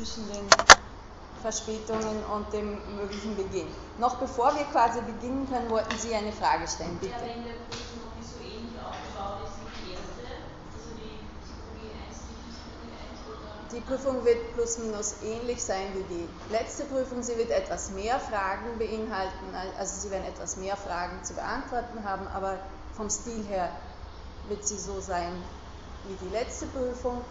zwischen den Verspätungen und dem möglichen Beginn. Noch bevor wir quasi beginnen können, wollten Sie eine Frage stellen, bitte. Ja, wenn der Prüfung so ähnlich aufgebaut ist wie die erste, also die Psychologie 1, die Psychologie 1 oder? Die Prüfung wird plus minus ähnlich sein wie die letzte Prüfung. Sie wird etwas mehr Fragen beinhalten, also Sie werden etwas mehr Fragen zu beantworten haben, aber vom Stil her wird sie so sein wie die letzte Prüfung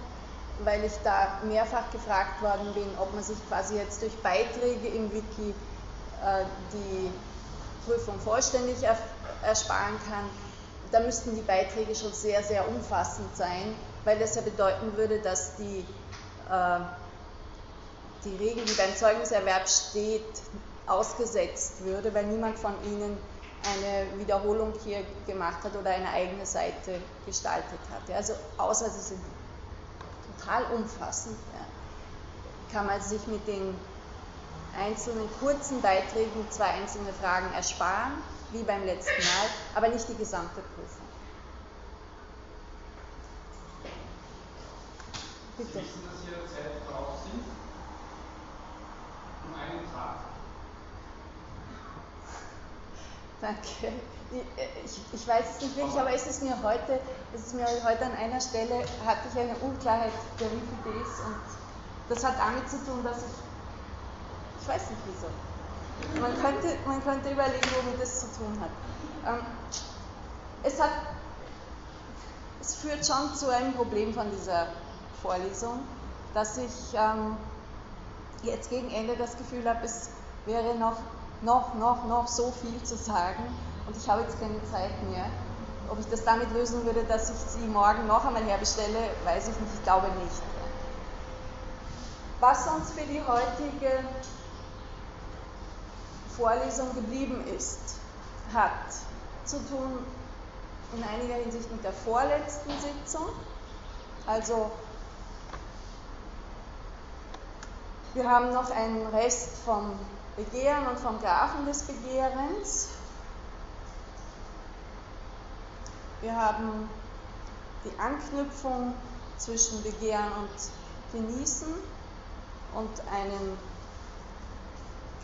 weil ich da mehrfach gefragt worden bin, ob man sich quasi jetzt durch Beiträge im Wiki äh, die Prüfung vollständig ersparen kann. Da müssten die Beiträge schon sehr, sehr umfassend sein, weil das ja bedeuten würde, dass die, äh, die Regel, die beim Zeugniserwerb steht, ausgesetzt würde, weil niemand von Ihnen eine Wiederholung hier gemacht hat oder eine eigene Seite gestaltet hat. Also außer Sie sind total umfassend. Ja. Kann man sich mit den einzelnen kurzen Beiträgen zwei einzelne Fragen ersparen, wie beim letzten Mal, aber nicht die gesamte Prüfung. Bitte. Sie wissen, dass Ihre Zeit drauf sind? Um einen Tag. Danke. Ich, ich, weiß es nicht wirklich, aber es ist mir heute, es ist mir heute an einer Stelle, hatte ich eine Unklarheit der Wikidés und das hat damit zu tun, dass ich, ich weiß nicht wieso. Man könnte, man könnte überlegen, womit das zu tun hat. Ähm, es hat, es führt schon zu einem Problem von dieser Vorlesung, dass ich ähm, jetzt gegen Ende das Gefühl habe, es wäre noch noch, noch, noch so viel zu sagen und ich habe jetzt keine Zeit mehr. Ob ich das damit lösen würde, dass ich sie morgen noch einmal herbestelle, weiß ich nicht, ich glaube nicht. Was uns für die heutige Vorlesung geblieben ist, hat zu tun in einiger Hinsicht mit der vorletzten Sitzung. Also wir haben noch einen Rest vom Begehren und vom Grafen des Begehrens. Wir haben die Anknüpfung zwischen Begehren und Genießen und einen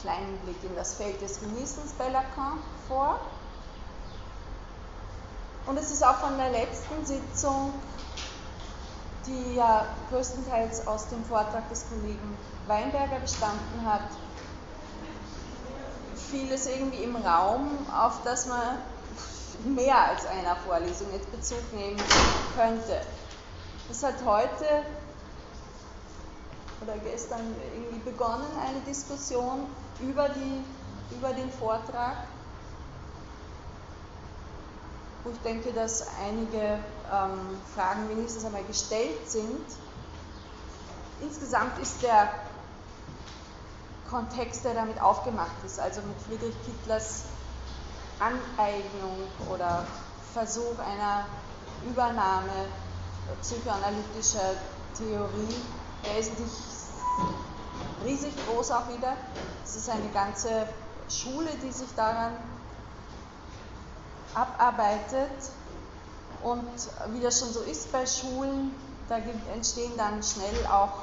kleinen Blick in das Feld des Genießens bei Lacan vor. Und es ist auch von der letzten Sitzung, die ja größtenteils aus dem Vortrag des Kollegen Weinberger bestanden hat, vieles irgendwie im Raum, auf das man mehr als einer Vorlesung jetzt Bezug nehmen könnte. Es hat heute oder gestern irgendwie begonnen, eine Diskussion über, die, über den Vortrag, wo ich denke, dass einige ähm, Fragen wenigstens einmal gestellt sind. Insgesamt ist der Kontext, der damit aufgemacht ist, also mit Friedrich Kittlers Aneignung oder Versuch einer Übernahme psychoanalytischer Theorie, nicht riesig groß auch wieder. Es ist eine ganze Schule, die sich daran abarbeitet. Und wie das schon so ist bei Schulen, da entstehen dann schnell auch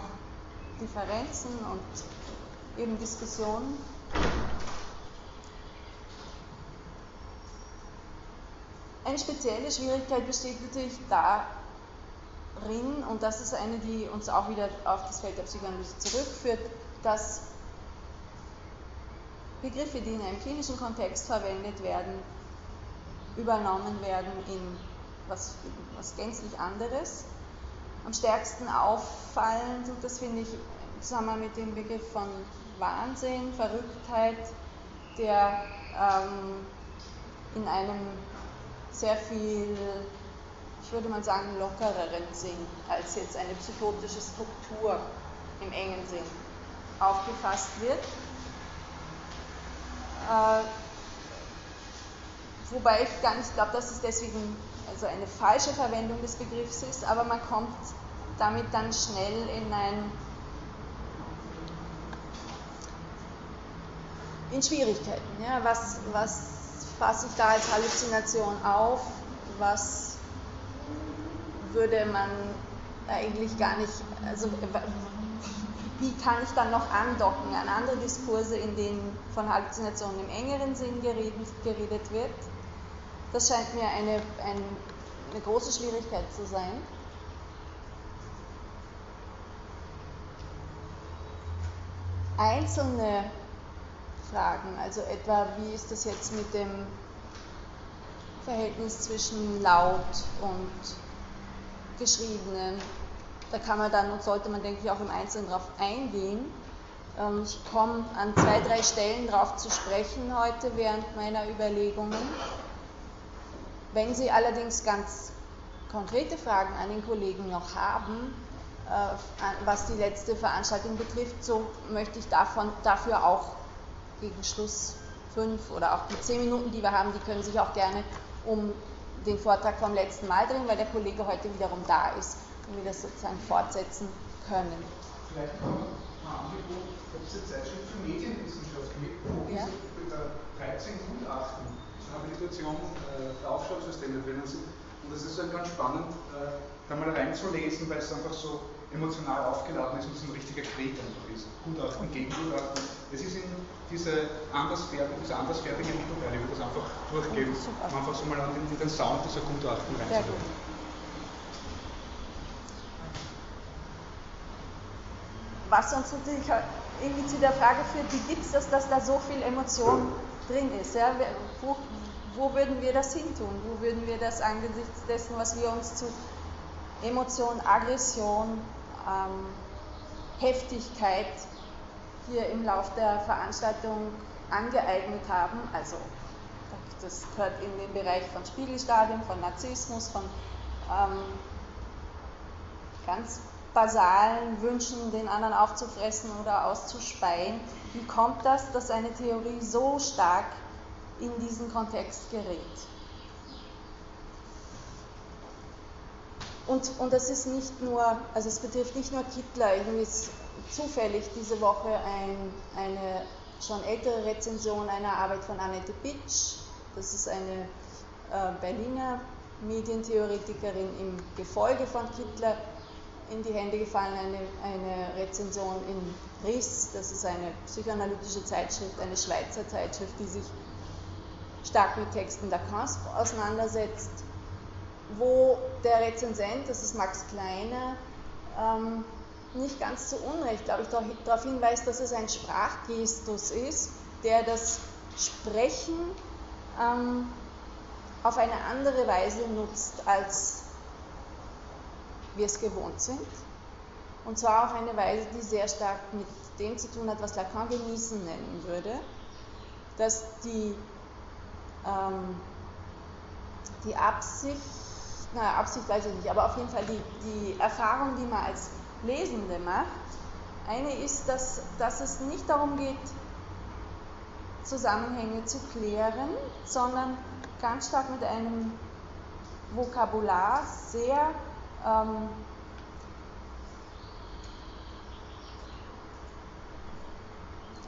Differenzen und eben Diskussionen. Eine spezielle Schwierigkeit besteht natürlich darin, und das ist eine, die uns auch wieder auf das Feld der Psychoanalyse zurückführt, dass Begriffe, die in einem klinischen Kontext verwendet werden, übernommen werden in was, was gänzlich anderes. Am stärksten auffallen tut das, finde ich, zusammen mit dem Begriff von Wahnsinn, Verrücktheit, der ähm, in einem sehr viel, ich würde mal sagen, lockereren Sinn als jetzt eine psychotische Struktur im engen Sinn aufgefasst wird. Äh, wobei ich gar nicht glaube, dass es deswegen also eine falsche Verwendung des Begriffs ist, aber man kommt damit dann schnell in ein in Schwierigkeiten. Ja? Was, was fasse ich da als Halluzination auf? Was würde man eigentlich gar nicht, also wie kann ich dann noch andocken an andere Diskurse, in denen von Halluzinationen im engeren Sinn geredet, geredet wird. Das scheint mir eine, ein, eine große Schwierigkeit zu sein. Einzelne Fragen, also etwa, wie ist das jetzt mit dem Verhältnis zwischen laut und geschriebenen, da kann man dann und sollte man, denke ich, auch im Einzelnen darauf eingehen. Ähm, ich komme an zwei, drei Stellen darauf zu sprechen heute während meiner Überlegungen. Wenn Sie allerdings ganz konkrete Fragen an den Kollegen noch haben, äh, was die letzte Veranstaltung betrifft, so möchte ich davon, dafür auch gegen Schluss fünf oder auch die zehn Minuten, die wir haben, die können sich auch gerne um den Vortrag vom letzten Mal drehen, weil der Kollege heute wiederum da ist und wir das sozusagen fortsetzen können. Vielleicht noch ein Angebot, ob es eine Zeitschrift für Medienwissenschaft gibt, wo ja? diese 13 Gutachten zur Habilitation äh, der Aufschlagsysteme drinnen sind. Und das ist dann ganz spannend, äh, da mal reinzulesen, weil es einfach so emotional aufgeladen ist und so ein richtiger Krieg einfach ist. Gutachten gegen Gutachten. Es ist in diese andersfertige, diese andersfertige Mittelteile, ich würde das einfach durchgehen, um einfach so mal an den, den Sound dieser Gutachten reinzulegen. was uns natürlich irgendwie zu der Frage führt, wie gibt es das, dass da so viel Emotion drin ist? Ja? Wo, wo würden wir das hintun? Wo würden wir das angesichts dessen, was wir uns zu Emotion, Aggression, ähm, Heftigkeit hier im Lauf der Veranstaltung angeeignet haben? Also das gehört in den Bereich von Spiegelstadien, von Narzissmus, von ähm, ganz basalen Wünschen, den anderen aufzufressen oder auszuspeien. Wie kommt das, dass eine Theorie so stark in diesen Kontext gerät? Und, und das ist nicht nur, also es betrifft nicht nur Kittler, irgendwie ist zufällig diese Woche ein, eine schon ältere Rezension einer Arbeit von Annette Bitsch, das ist eine äh, Berliner Medientheoretikerin im Gefolge von Kittler, in die Hände gefallen. Eine, eine Rezension in RIS, das ist eine psychoanalytische Zeitschrift, eine Schweizer Zeitschrift, die sich stark mit Texten Lacans auseinandersetzt, wo der Rezensent, das ist Max Kleiner, ähm, nicht ganz zu Unrecht, glaube ich, darauf hinweist, dass es ein Sprachgestus ist, der das Sprechen ähm, auf eine andere Weise nutzt als wir es gewohnt sind. Und zwar auf eine Weise, die sehr stark mit dem zu tun hat, was Lacan genießen nennen würde, dass die, ähm, die Absicht, naja, Absicht weiß ich nicht, aber auf jeden Fall die, die Erfahrung, die man als Lesende macht, eine ist, dass, dass es nicht darum geht, Zusammenhänge zu klären, sondern ganz stark mit einem Vokabular sehr ähm,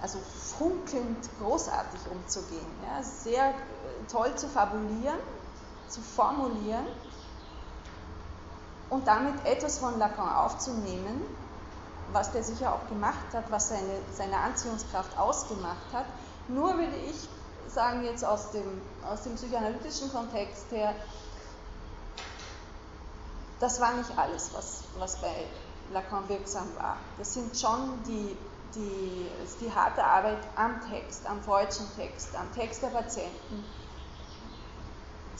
also funkelnd großartig umzugehen. Ja, sehr äh, toll zu fabulieren, zu formulieren und damit etwas von Lacan aufzunehmen, was der sicher auch gemacht hat, was seine, seine Anziehungskraft ausgemacht hat. Nur würde ich sagen, jetzt aus dem, aus dem psychoanalytischen Kontext her, das war nicht alles, was, was bei Lacan wirksam war. Das sind schon die, die, die harte Arbeit am Text, am freudschen Text, am Text der Patienten,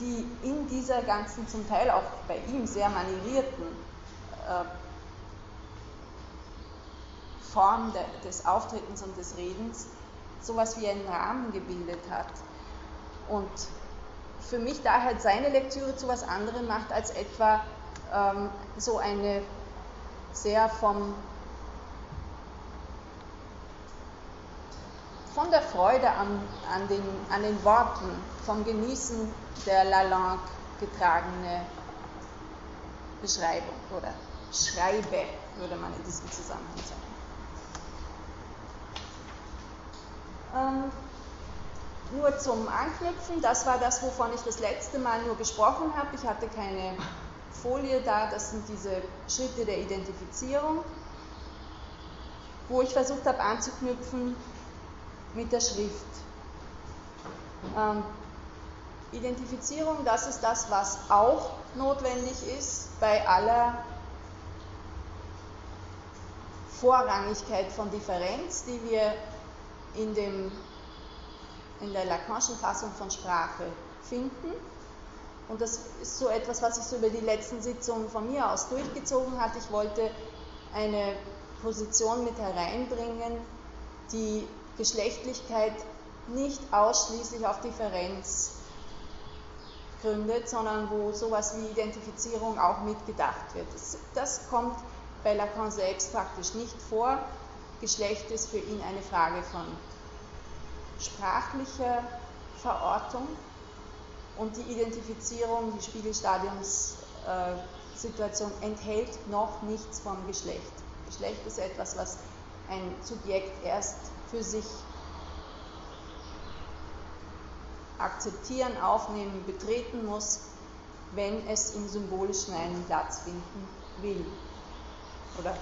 die in dieser ganzen, zum Teil auch bei ihm sehr manierierten äh, Form de, des Auftretens und des Redens sowas wie einen Rahmen gebildet hat. Und für mich daher seine Lektüre zu was anderem macht als etwa ähm, so eine sehr vom, von der Freude an, an, den, an den Worten, vom Genießen der Lalande getragene Beschreibung oder Schreibe, würde man in diesem Zusammenhang sagen. Ähm, nur zum Anknüpfen, das war das, wovon ich das letzte Mal nur gesprochen habe. Ich hatte keine Folie da, das sind diese Schritte der Identifizierung. wo ich versucht habe anzuknüpfen mit der Schrift. Ähm, Identifizierung, das ist das, was auch notwendig ist bei aller Vorrangigkeit von Differenz, die wir in, dem, in der Lacanischen Fassung von Sprache finden. Und das ist so etwas, was sich so über die letzten Sitzungen von mir aus durchgezogen hat. Ich wollte eine Position mit hereinbringen, die Geschlechtlichkeit nicht ausschließlich auf Differenz gründet, sondern wo sowas wie Identifizierung auch mitgedacht wird. Das, das kommt bei Lacan selbst praktisch nicht vor. Geschlecht ist für ihn eine Frage von sprachlicher Verortung und die Identifizierung, die Spiegelstadiumssituation äh, enthält noch nichts vom Geschlecht. Geschlecht ist etwas, was ein Subjekt erst für sich akzeptieren, aufnehmen, betreten muss, wenn es im Symbolischen einen Platz finden will oder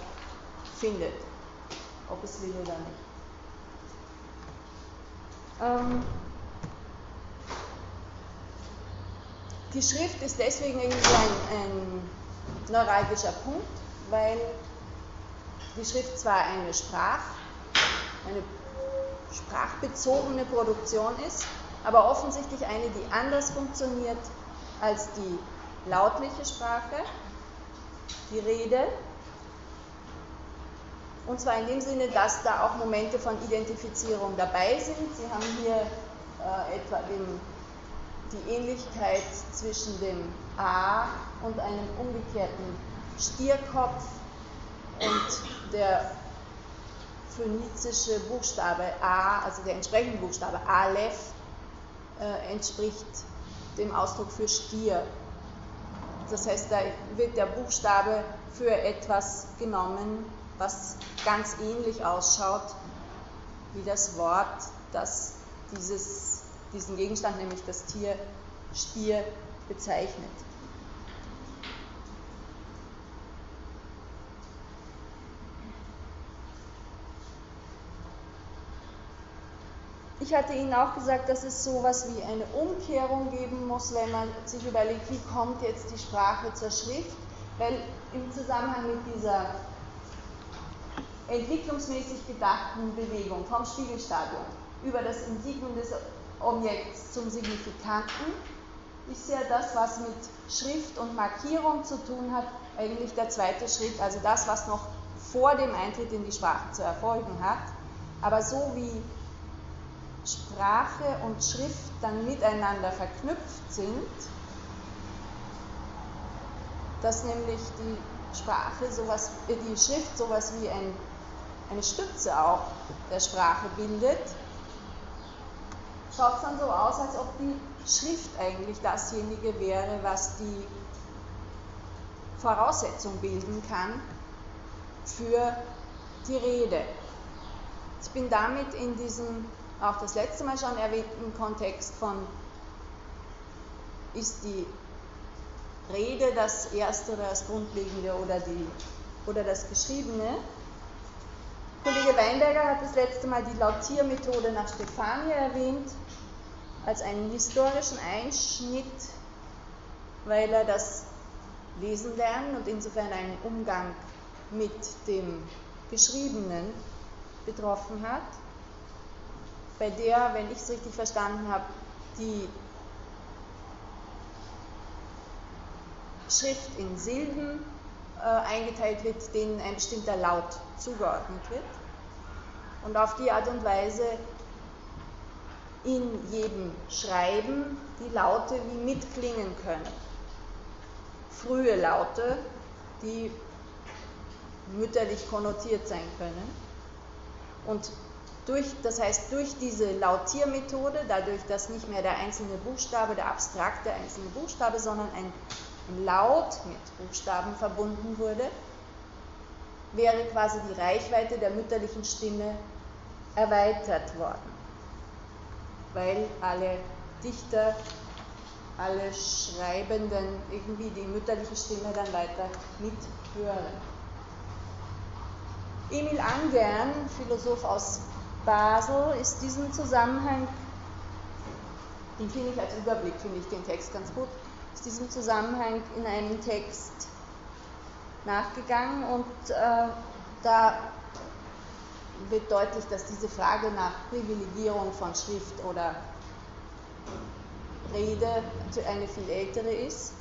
findet, ob es will oder nicht. Ähm, die Schrift ist deswegen irgendwie ein, ein neuralgischer Punkt, weil die Schrift zwar eine Sprach, eine sprachbezogene Produktion ist, aber offensichtlich eine, die anders funktioniert als die lautliche Sprache, die Rede. Und zwar in dem Sinne, dass da auch Momente von Identifizierung dabei sind. Sie haben hier äh, etwa den, die Ähnlichkeit zwischen dem A und einem umgekehrten Stierkopf und der phönizische Buchstabe A, also der entsprechende Buchstabe Aleph, äh, entspricht dem Ausdruck für Stier. Das heißt, da wird der Buchstabe für etwas genommen, was ganz ähnlich ausschaut wie das Wort, das dieses, diesen Gegenstand, nämlich das Tier Stier, bezeichnet. Ich hatte Ihnen auch gesagt, dass es so etwas wie eine Umkehrung geben muss, wenn man sich überlegt, wie kommt jetzt die Sprache zur Schrift, weil im Zusammenhang mit dieser entwicklungsmäßig gedachten Bewegung vom Spiegelstadium über das Insignum des Objekts zum Signifikanten ist ja das, was mit Schrift und Markierung zu tun hat, eigentlich der zweite Schritt, also das, was noch vor dem Eintritt in die Sprache zu erfolgen hat. Aber so wie Sprache und Schrift dann miteinander verknüpft sind, dass nämlich die Sprache sowas, äh, die Schrift sowas wie ein, eine Stütze auch der Sprache bildet, schaut es dann so aus, als ob die Schrift eigentlich dasjenige wäre, was die Voraussetzung bilden kann für die Rede. Ich bin damit in diesem auch das letzte Mal schon erwähnten Kontext von ist die Rede das Erste oder das Grundlegende oder, die, oder das Geschriebene. Kollege Weinberger hat das letzte Mal die Lautiermethode nach Stefania erwähnt, als einen historischen Einschnitt, weil er das Lesen lernen und insofern einen Umgang mit dem Geschriebenen betroffen hat bei der, wenn ich es richtig verstanden habe, die Schrift in Silben äh, eingeteilt wird, denen ein bestimmter Laut zugeordnet wird. Und auf die Art und Weise in jedem Schreiben die Laute wie mitklingen können. Frühe Laute, die mütterlich konnotiert sein können. Und durch, das heißt, durch diese Lautiermethode, dadurch, dass nicht mehr der einzelne Buchstabe, der abstrakte einzelne Buchstabe, sondern ein, Laut mit Buchstaben verbunden wurde, wäre quasi die Reichweite der mütterlichen Stimme erweitert worden, weil alle Dichter, alle Schreibenden irgendwie die mütterliche Stimme dann weiter mithören. Emil Angern, Philosoph aus Basel, ist diesen Zusammenhang, den finde ich als Überblick, finde ich den Text ganz gut, ist diesem Zusammenhang in einem Text nachgegangen und äh, da wird deutlich, dass diese Frage nach Privilegierung von Schrift oder Rede eine viel ältere ist.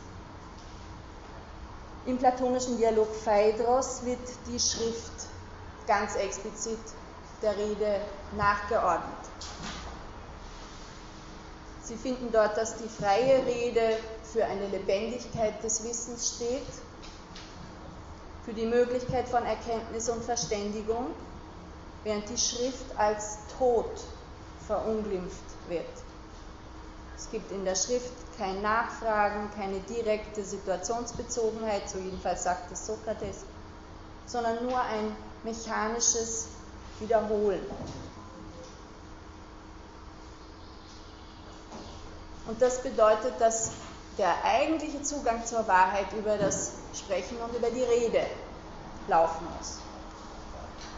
Im platonischen Dialog Phaedros wird die Schrift ganz explizit der Rede nachgeordnet. Sie finden dort, dass die freie Rede für eine Lebendigkeit des Wissens steht, für die Möglichkeit von Erkenntnis und Verständigung, während die Schrift als Tod verunglimpft wird. Es gibt in der Schrift kein Nachfragen, keine direkte Situationsbezogenheit, so jedenfalls sagt es Sokrates, sondern nur ein mechanisches Wiederholen. Und das bedeutet, dass der eigentliche Zugang zur Wahrheit über das Sprechen und über die Rede laufen muss.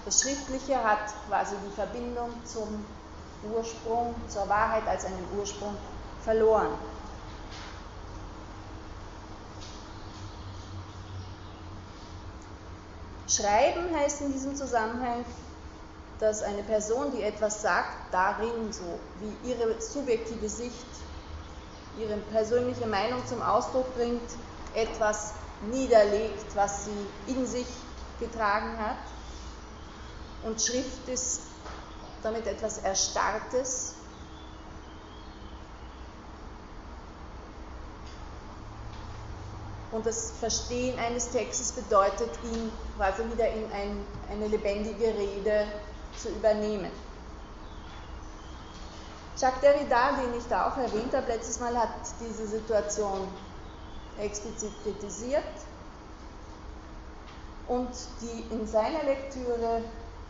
Das Schriftliche hat quasi die Verbindung zum Ursprung, zur Wahrheit als einen Ursprung verloren. Schreiben heißt in diesem Zusammenhang, dass eine Person, die etwas sagt, darin so wie ihre subjektive Sicht, ihre persönliche Meinung zum Ausdruck bringt, etwas niederlegt, was sie in sich getragen hat. Und Schrift ist damit etwas Erstarrtes, Und das Verstehen eines Textes bedeutet, ihn quasi wieder in ein, eine lebendige Rede zu übernehmen. Jacques Derrida, den ich da auch erwähnt habe, letztes Mal hat diese Situation explizit kritisiert und die in seiner Lektüre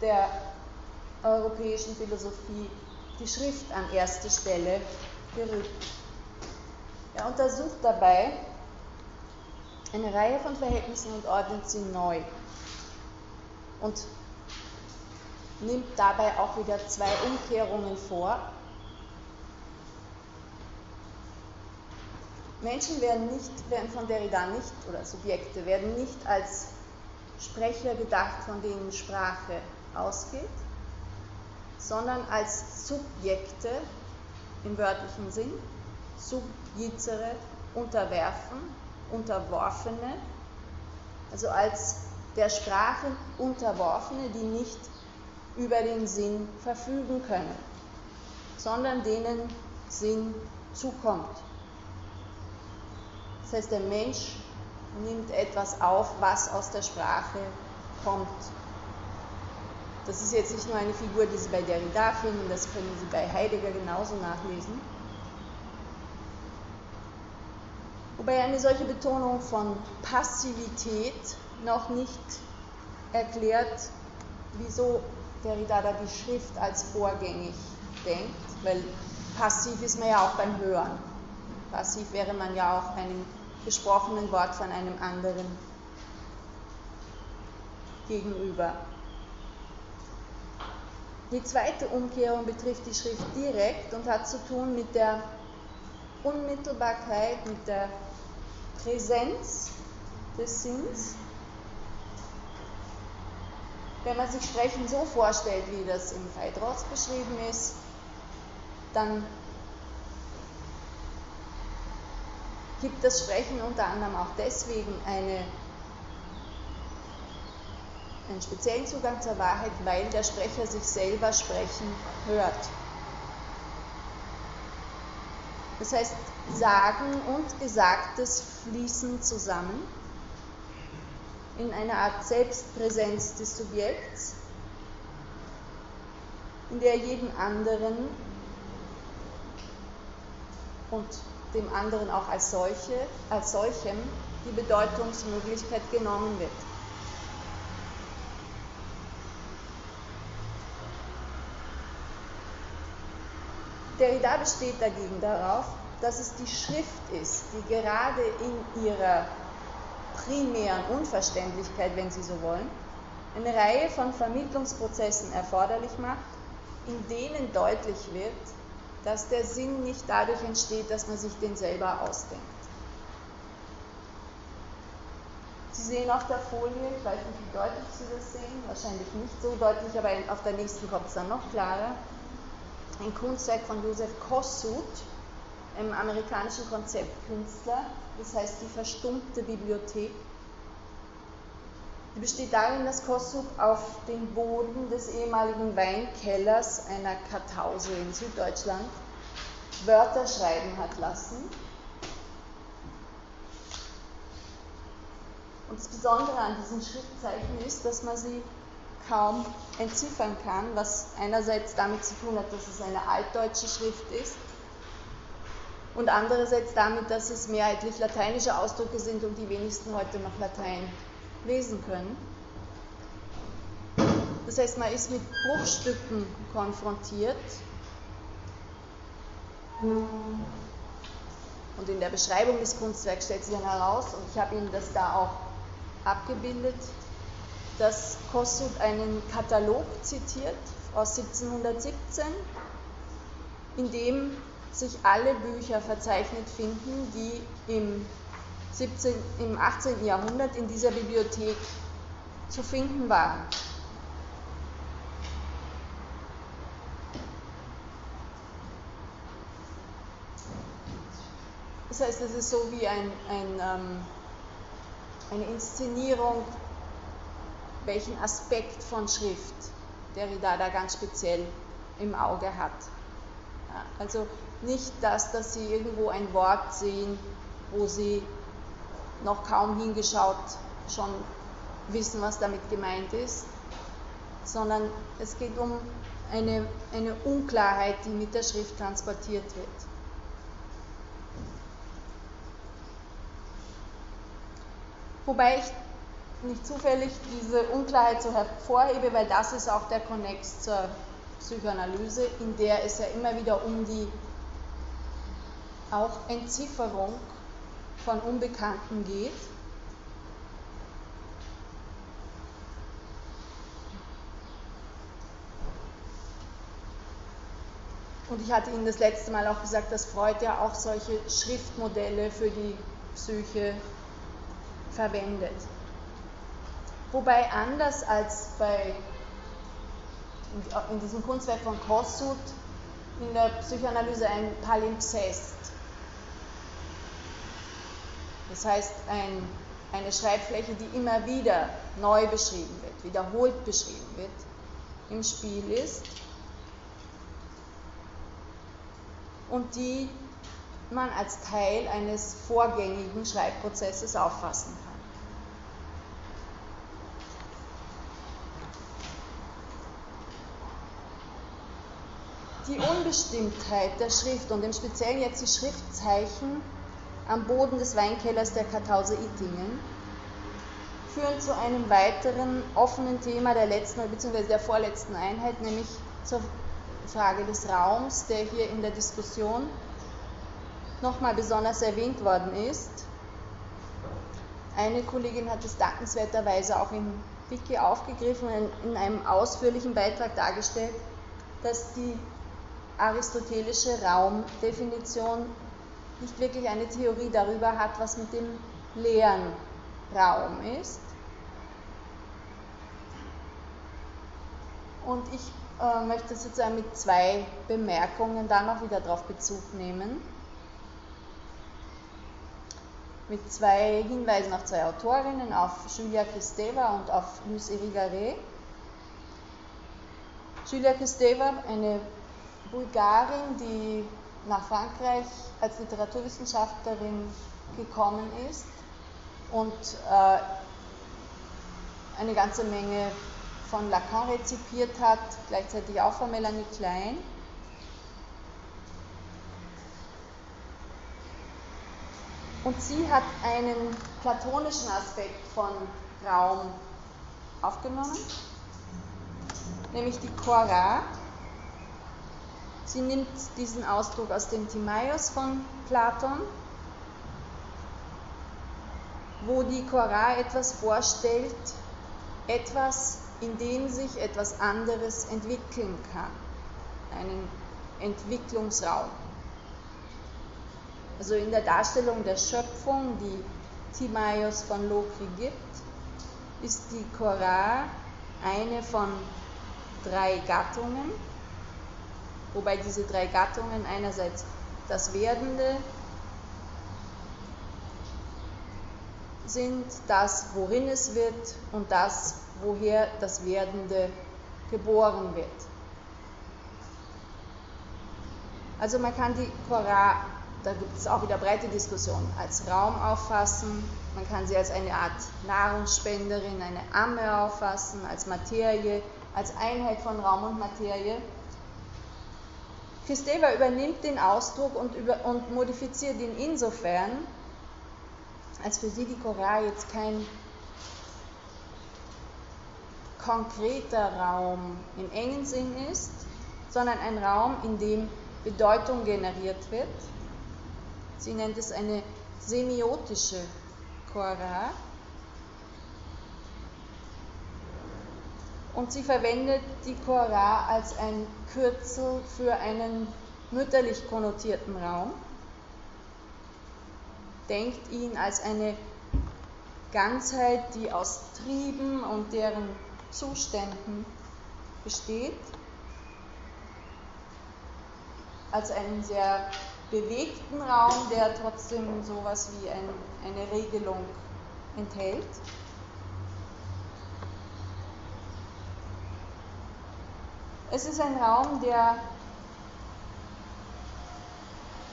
der europäischen Philosophie die Schrift an erste Stelle gerückt. Er untersucht dabei, eine Reihe von Verhältnissen und ordnet sie neu. Und nimmt dabei auch wieder zwei Umkehrungen vor. Menschen werden nicht, werden von Derrida nicht, oder Subjekte werden nicht als Sprecher gedacht, von denen Sprache ausgeht, sondern als Subjekte im wörtlichen Sinn, subjizere, unterwerfen, Unterworfene, also als der Sprache Unterworfene, die nicht über den Sinn verfügen können, sondern denen Sinn zukommt. Das heißt, der Mensch nimmt etwas auf, was aus der Sprache kommt. Das ist jetzt nicht nur eine Figur, die Sie bei Derrida finden, das können Sie bei Heidegger genauso nachlesen. Wobei eine solche Betonung von Passivität noch nicht erklärt, wieso Derrida da die Schrift als vorgängig denkt, weil passiv ist man ja auch beim Hören. Passiv wäre man ja auch einem gesprochenen Wort von einem anderen gegenüber. Die zweite Umkehrung betrifft die Schrift direkt und hat zu tun mit der Unmittelbarkeit, mit der Präsenz des Sinns. Wenn man sich Sprechen so vorstellt, wie das im Phaedros beschrieben ist, dann gibt das Sprechen unter anderem auch deswegen eine, einen speziellen Zugang zur Wahrheit, weil der Sprecher sich selber sprechen hört. Das heißt, Sagen und Gesagtes fließen zusammen in einer Art Selbstpräsenz des Subjekts, in der jedem anderen und dem anderen auch als, solche, als solchem die Bedeutungsmöglichkeit genommen wird. Derrida besteht dagegen darauf, dass es die Schrift ist, die gerade in ihrer primären Unverständlichkeit, wenn Sie so wollen, eine Reihe von Vermittlungsprozessen erforderlich macht, in denen deutlich wird, dass der Sinn nicht dadurch entsteht, dass man sich den selber ausdenkt. Sie sehen auf der Folie, ich weiß nicht, wie deutlich Sie das sehen, wahrscheinlich nicht so deutlich, aber auf der nächsten kommt es dann noch klarer. Ein Kunstwerk von Josef Kossuth, einem amerikanischen Konzeptkünstler, das heißt die verstummte Bibliothek. Die besteht darin, dass Kossuth auf den Boden des ehemaligen Weinkellers einer Kartause in Süddeutschland Wörter schreiben hat lassen. Und das Besondere an diesen Schriftzeichen ist, dass man sie kaum entziffern kann, was einerseits damit zu tun hat, dass es eine altdeutsche Schrift ist und andererseits damit, dass es mehrheitlich lateinische Ausdrücke sind und die wenigsten heute noch Latein lesen können. Das heißt, man ist mit Bruchstücken konfrontiert. Und in der Beschreibung des Kunstwerks stellt sich dann heraus, und ich habe Ihnen das da auch abgebildet, dass Kossuth einen Katalog zitiert aus 1717, in dem sich alle Bücher verzeichnet finden, die im, 17, im 18. Jahrhundert in dieser Bibliothek zu finden waren. Das heißt, es ist so wie ein, ein, ähm, eine Inszenierung, welchen Aspekt von Schrift Derrida da ganz speziell im Auge hat. Ja, also nicht das, dass Sie irgendwo ein Wort sehen, wo Sie noch kaum hingeschaut schon wissen, was damit gemeint ist, sondern es geht um eine, eine Unklarheit, die mit der Schrift transportiert wird. Wobei ich nicht zufällig diese Unklarheit so hervorhebe, weil das ist auch der Konnex zur Psychoanalyse, in der es ja immer wieder um die auch Entzifferung von Unbekannten geht. Und ich hatte Ihnen das letzte Mal auch gesagt, dass Freud ja auch solche Schriftmodelle für die Psyche verwendet. Wobei anders als bei in diesem Kunstwerk von Kossuth in der Psychoanalyse ein Palimpsest das heißt, ein, eine Schreibfläche, die immer wieder neu beschrieben wird, wiederholt beschrieben wird, im Spiel ist und die man als Teil eines vorgängigen Schreibprozesses auffassen kann. Die Unbestimmtheit der Schrift und im Speziellen jetzt die Schriftzeichen am Boden des Weinkellers der Kartause Ittingen führen zu einem weiteren offenen Thema der letzten bzw. der vorletzten Einheit, nämlich zur Frage des Raums, der hier in der Diskussion nochmal besonders erwähnt worden ist. Eine Kollegin hat es dankenswerterweise auch im Wiki aufgegriffen und in einem ausführlichen Beitrag dargestellt, dass die aristotelische Raumdefinition nicht wirklich eine Theorie darüber hat, was mit dem leeren Raum ist. Und ich äh, möchte sozusagen mit zwei Bemerkungen da noch wieder darauf Bezug nehmen. Mit zwei Hinweisen auf zwei Autorinnen, auf Julia Kristeva und auf Luce Irigaray. Julia Kristeva, eine Bulgarin, die nach Frankreich als Literaturwissenschaftlerin gekommen ist und äh, eine ganze Menge von Lacan rezipiert hat, gleichzeitig auch von Melanie Klein. Und sie hat einen platonischen Aspekt von Raum aufgenommen, nämlich die Chora, Sie nimmt diesen Ausdruck aus dem Timaeus von Platon, wo die Chora etwas vorstellt, etwas, in dem sich etwas anderes entwickeln kann, einen Entwicklungsraum. Also in der Darstellung der Schöpfung, die Timaeus von Lokri gibt, ist die Korah eine von drei Gattungen, wobei diese drei Gattungen einerseits das Werdende sind, das, worin es wird und das, woher das Werdende geboren wird. Also man kann die Korah, da gibt es auch wieder breite Diskussionen, als Raum auffassen, man kann sie als eine Art Nahrungsspenderin, eine Amme auffassen, als Materie, als Einheit von Raum und Materie. Christeva übernimmt den Ausdruck und, über, und modifiziert ihn insofern, als für sie die Korah jetzt kein konkreter Raum im engen Sinn ist, sondern ein Raum, in dem Bedeutung generiert wird. Sie nennt es eine semiotische Korah. Und sie verwendet die Korah als ein Kürzel für einen mütterlich konnotierten Raum, denkt ihn als eine Ganzheit, die aus Trieben und deren Zuständen besteht, als einen sehr bewegten Raum, der trotzdem sowas wie ein, eine Regelung enthält. Es ist ein Raum, der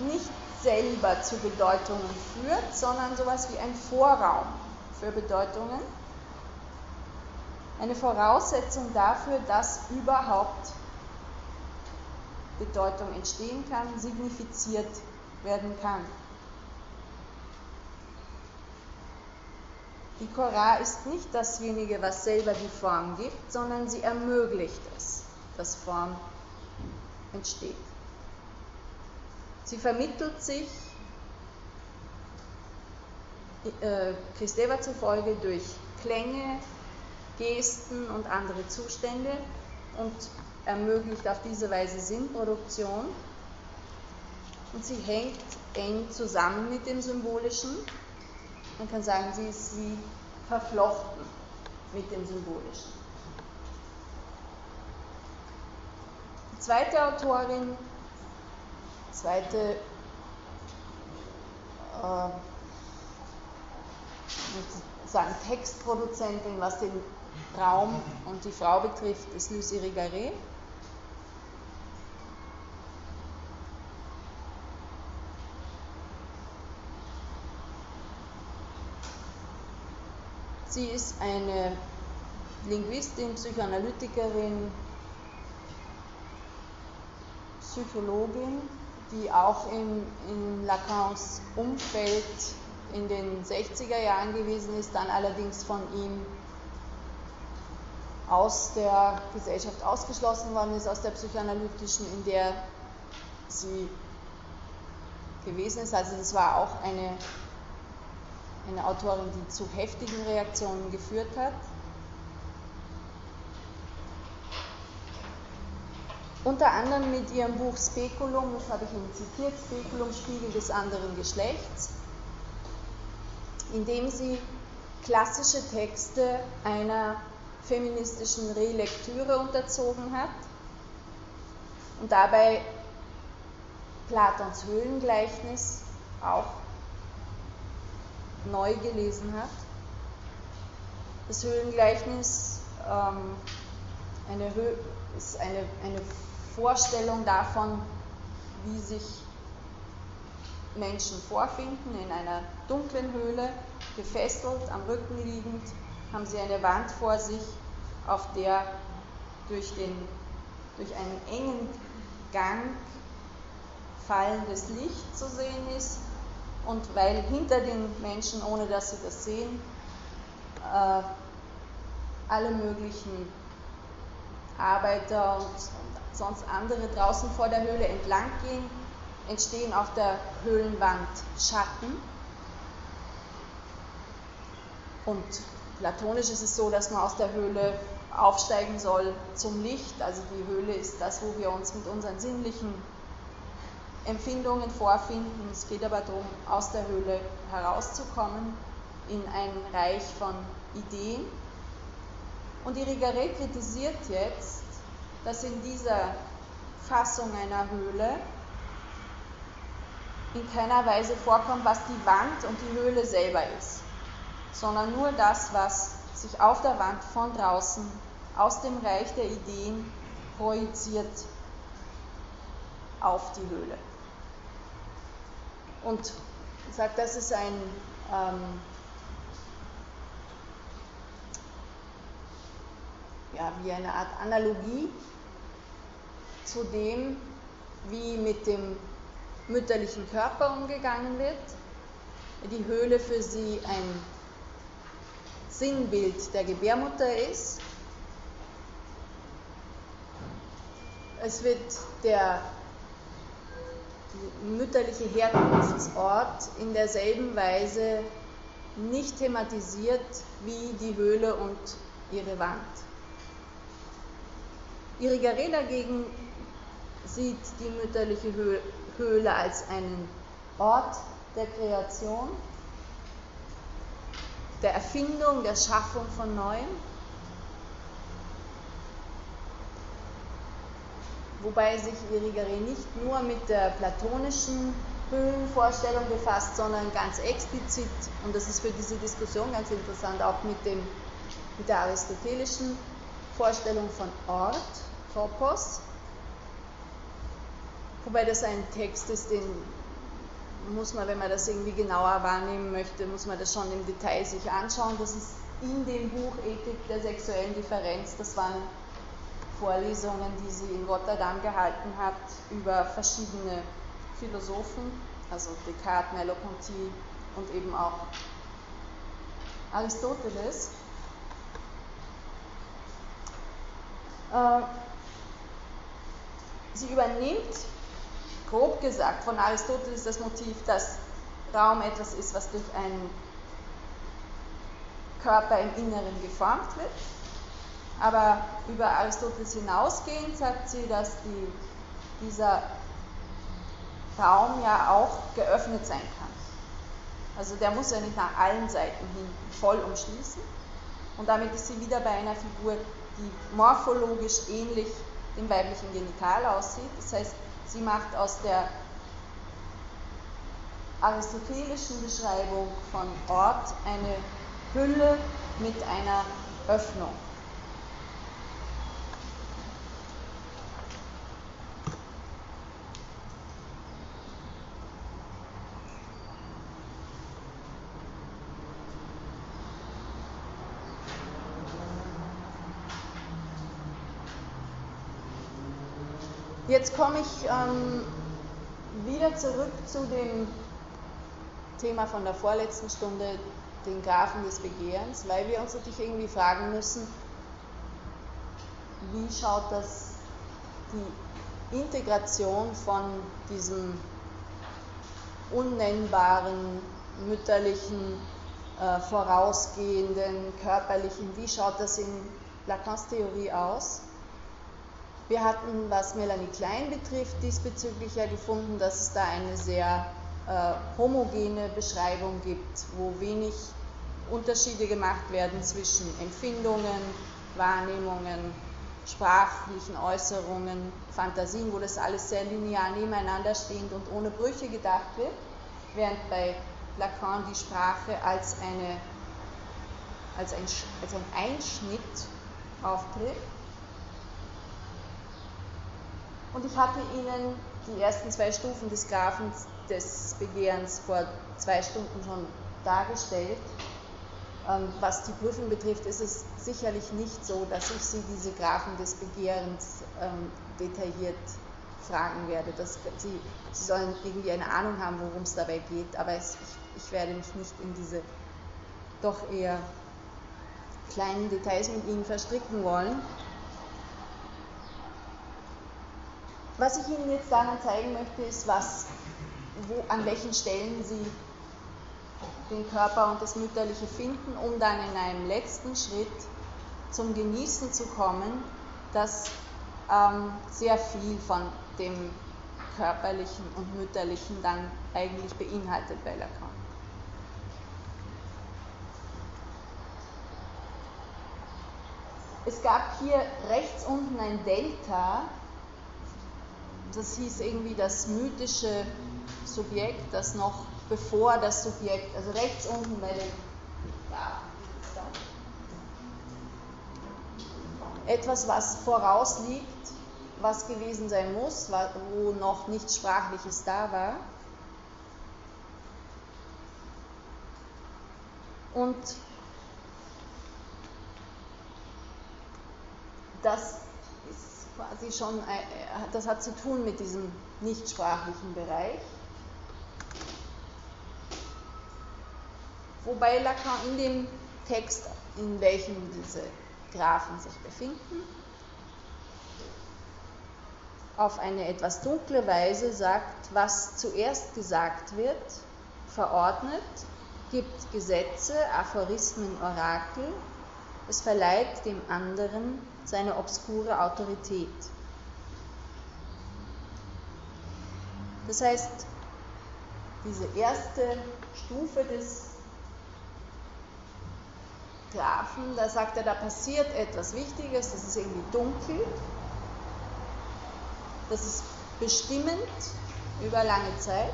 nicht selber zu Bedeutungen führt, sondern sowas wie ein Vorraum für Bedeutungen. Eine Voraussetzung dafür, dass überhaupt Bedeutung entstehen kann, signifiziert werden kann. Die Korah ist nicht dasjenige, was selber die Form gibt, sondern sie ermöglicht es, dass Form entsteht. Sie vermittelt sich äh, Christeva zufolge durch Klänge, Gesten und andere Zustände und ermöglicht auf diese Weise Sinnproduktion. Und sie hängt eng zusammen mit dem Symbolischen. Man kann sagen, sie ist wie verflochten mit dem Symbolischen. Zweite Autorin zweite äh, sagen Textproduzentin, was den Raum und die Frau betrifft, ist Lucie Rigaret. Sie ist eine Linguistin, Psychoanalytikerin, Psychologin die auch in, in Lacans Umfeld in den 60er Jahren gewesen ist, dann allerdings von ihm aus der Gesellschaft ausgeschlossen worden ist, aus der psychoanalytischen, in der sie gewesen ist. Also das war auch eine, eine Autorin, die zu heftigen Reaktionen geführt hat. Unter anderem mit ihrem Buch Spekulum, das habe ich Ihnen zitiert, Spekulum Spiegel des anderen Geschlechts, in dem sie klassische Texte einer feministischen Relektüre unterzogen hat und dabei Platons Höhlengleichnis auch neu gelesen hat. Das Höhlengleichnis ähm, eine Hö ist eine, eine Vorstellung davon, wie sich Menschen vorfinden in einer dunklen Höhle, gefesselt, am Rücken liegend, haben sie eine Wand vor sich, auf der durch, den, durch einen engen Gang fallendes Licht zu sehen ist. Und weil hinter den Menschen, ohne dass sie das sehen, äh, alle möglichen Arbeiter und sonst andere draußen vor der Höhle entlang gehen, entstehen auf der Höhlenwand Schatten. Und platonisch ist es so, dass man aus der Höhle aufsteigen soll zum Licht. Also die Höhle ist das, wo wir uns mit unseren sinnlichen Empfindungen vorfinden. Es geht aber darum, aus der Höhle herauszukommen in ein Reich von Ideen. Und Irigaray kritisiert jetzt, dass in dieser Fassung einer Höhle in keiner Weise vorkommt, was die Wand und die Höhle selber ist, sondern nur das, was sich auf der Wand von draußen aus dem Reich der Ideen projiziert auf die Höhle. Und sagt, das ist ein ähm, ja, wie eine Art Analogie zu dem, wie mit dem mütterlichen Körper umgegangen wird. Die Höhle für sie ein Sinnbild der Gebärmutter ist. Es wird der mütterliche Herkunftsort in derselben Weise nicht thematisiert wie die Höhle und ihre Wand. Irigaray dagegen sieht die mütterliche Höhle als einen Ort der Kreation, der Erfindung, der Schaffung von Neuem. Wobei sich Irigaray nicht nur mit der platonischen Höhlenvorstellung befasst, sondern ganz explizit, und das ist für diese Diskussion ganz interessant, auch mit, dem, mit der aristotelischen Vorstellung von Ort, Topos. Wobei das ein Text ist, den muss man, wenn man das irgendwie genauer wahrnehmen möchte, muss man das schon im Detail sich anschauen. Das ist in dem Buch Ethik der sexuellen Differenz. Das waren Vorlesungen, die sie in Rotterdam gehalten hat über verschiedene Philosophen, also Descartes, Merleau-Ponty und eben auch Aristoteles. Sie übernimmt grob gesagt, von Aristoteles das Motiv, dass Raum etwas ist, was durch einen Körper im Inneren geformt wird. Aber über Aristoteles hinausgehend sagt sie, dass die, dieser Raum ja auch geöffnet sein kann. Also der muss ja nicht nach allen Seiten hin voll umschließen. Und damit ist sie wieder bei einer Figur, die morphologisch ähnlich dem weiblichen Genital aussieht. Das heißt, Sie macht aus der aristotelischen Beschreibung von Ort eine Hülle mit einer Öffnung. Jetzt komme ich ähm, wieder zurück zu dem Thema von der vorletzten Stunde, den Graphen des Begehrens, weil wir uns natürlich irgendwie fragen müssen, wie schaut das die Integration von diesem unnennbaren, mütterlichen, äh, vorausgehenden, körperlichen, wie schaut das in Lacans Theorie aus? Wir hatten, was Melanie Klein betrifft, diesbezüglich ja gefunden, dass es da eine sehr äh, homogene Beschreibung gibt, wo wenig Unterschiede gemacht werden zwischen Empfindungen, Wahrnehmungen, sprachlichen Äußerungen, Fantasien, wo das alles sehr linear nebeneinander stehend und ohne Brüche gedacht wird, während bei Lacan die Sprache als, eine, als, ein, als ein Einschnitt auftritt und ich hatte Ihnen die ersten zwei Stufen des Graphen des Begehrens vor zwei Stunden schon dargestellt. Ähm, was die Prüfung betrifft, ist es sicherlich nicht so, dass ich Sie diese Graphen des Begehrens ähm, detailliert fragen werde. Dass Sie, Sie sollen irgendwie eine Ahnung haben, worum es dabei geht, aber es, ich, ich werde mich nicht in diese doch eher kleinen Details mit Ihnen verstricken wollen. Was ich Ihnen jetzt daran zeigen möchte, ist, was, wo, an welchen Stellen Sie den Körper und das Mütterliche finden, um dann in einem letzten Schritt zum Genießen zu kommen, das ähm, sehr viel von dem körperlichen und mütterlichen dann eigentlich beinhaltet bei Lacan. Es gab hier rechts unten ein Delta, das hieß irgendwie das mythische Subjekt, das noch bevor das Subjekt, also rechts unten bei den, ja, etwas, was vorausliegt, was gewesen sein muss, wo noch nichts Sprachliches da war. Und das quasi schon, äh, das hat zu tun mit diesem nichtsprachlichen Bereich. Wobei Lacan in dem Text, in welchem diese Graphen sich befinden, auf eine etwas dunkle Weise sagt, was zuerst gesagt wird, verordnet, gibt Gesetze, Aphorismen, Orakel, es verleiht dem anderen seine obskure Autorität. Das heißt, diese erste Stufe des Graphen, da sagt er, da passiert etwas Wichtiges, das ist irgendwie dunkel, das ist bestimmend über lange Zeit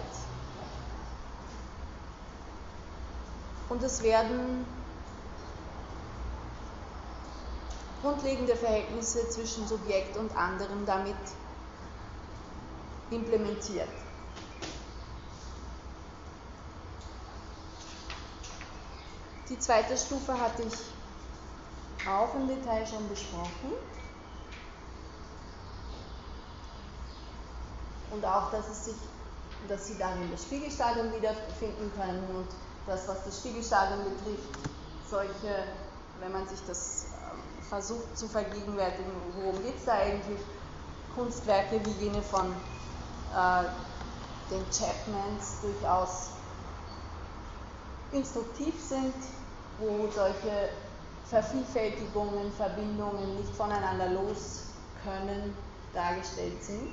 und es werden grundlegende Verhältnisse zwischen Subjekt und anderem damit implementiert. Die zweite Stufe hatte ich auch im Detail schon besprochen. Und auch, dass, es sich, dass Sie darin das Spiegelstadium wiederfinden können und das, was das Spiegelstadium betrifft, solche, wenn man sich das versucht zu vergegenwärtigen, worum geht es da eigentlich, Kunstwerke wie jene von äh, den Chapmans durchaus instruktiv sind, wo solche Vervielfältigungen, Verbindungen nicht voneinander los können, dargestellt sind.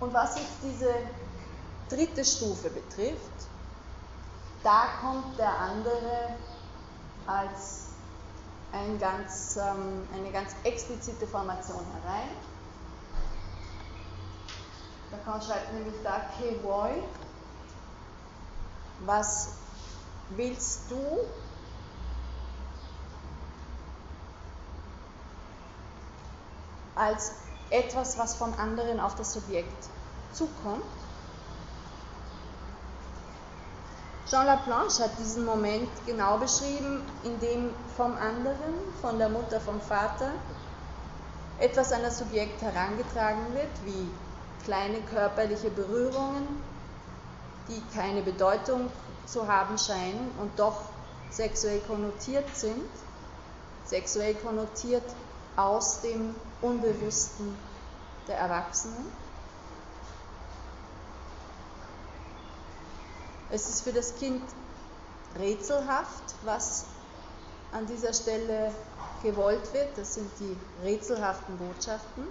Und was jetzt diese dritte Stufe betrifft, da kommt der andere als ein ganz, ähm, eine ganz explizite Formation herein. Lacan schreibt nämlich da, que voy, was willst du? als etwas, was von anderen auf das Subjekt zukommt. Jean Laplanche hat diesen Moment genau beschrieben, in dem vom anderen, von der Mutter, vom Vater, etwas an das Subjekt herangetragen wird, wie kleine körperliche Berührungen, die keine Bedeutung zu haben scheinen und doch sexuell konnotiert sind, sexuell konnotiert aus dem Unbewussten der Erwachsenen. Es ist für das Kind rätselhaft, was an dieser Stelle gewollt wird. Das sind die rätselhaften Botschaften.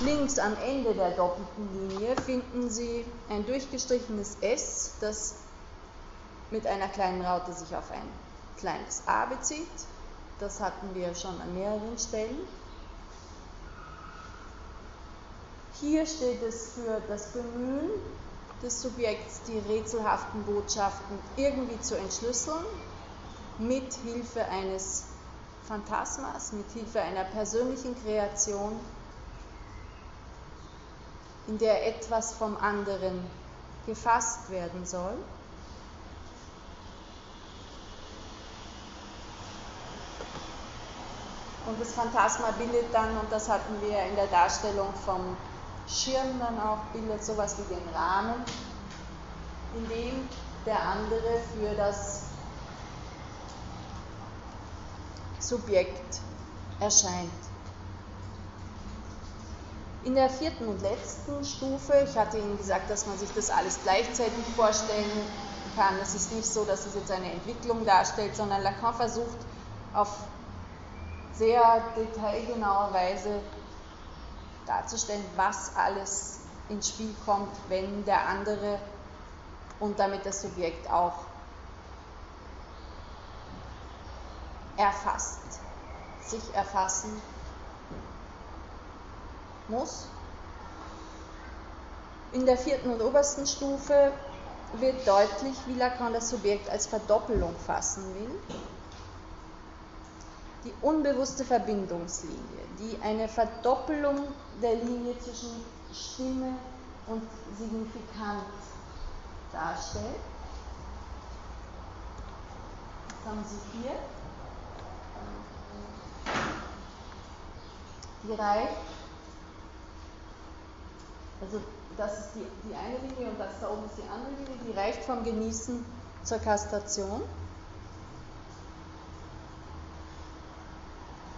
Links am Ende der doppelten Linie finden Sie ein durchgestrichenes S, das mit einer kleinen Raute sich auf ein kleines a bezieht. Das hatten wir schon an mehreren Stellen. Hier steht es für das Bemühen des Subjekts, die rätselhaften Botschaften irgendwie zu entschlüsseln, mit Hilfe eines Phantasmas, mit Hilfe einer persönlichen Kreation in der etwas vom anderen gefasst werden soll. Und das Phantasma bildet dann, und das hatten wir in der Darstellung vom Schirm dann auch, bildet sowas wie den Rahmen, in dem der andere für das Subjekt erscheint. In der vierten und letzten Stufe, ich hatte Ihnen gesagt, dass man sich das alles gleichzeitig vorstellen kann. Es ist nicht so, dass es jetzt eine Entwicklung darstellt, sondern Lacan versucht auf sehr detailgenaue Weise darzustellen, was alles ins Spiel kommt, wenn der andere und damit das Subjekt auch erfasst, sich erfassen muss. In der vierten und obersten Stufe wird deutlich, wie Lacan das Subjekt als Verdoppelung fassen will. Die unbewusste Verbindungslinie, die eine Verdoppelung der Linie zwischen Stimme und Signifikant darstellt. Das haben Sie hier. Die reicht, also das ist die, die eine Linie und das da oben ist die andere Linie, die reicht vom Genießen zur Kastration.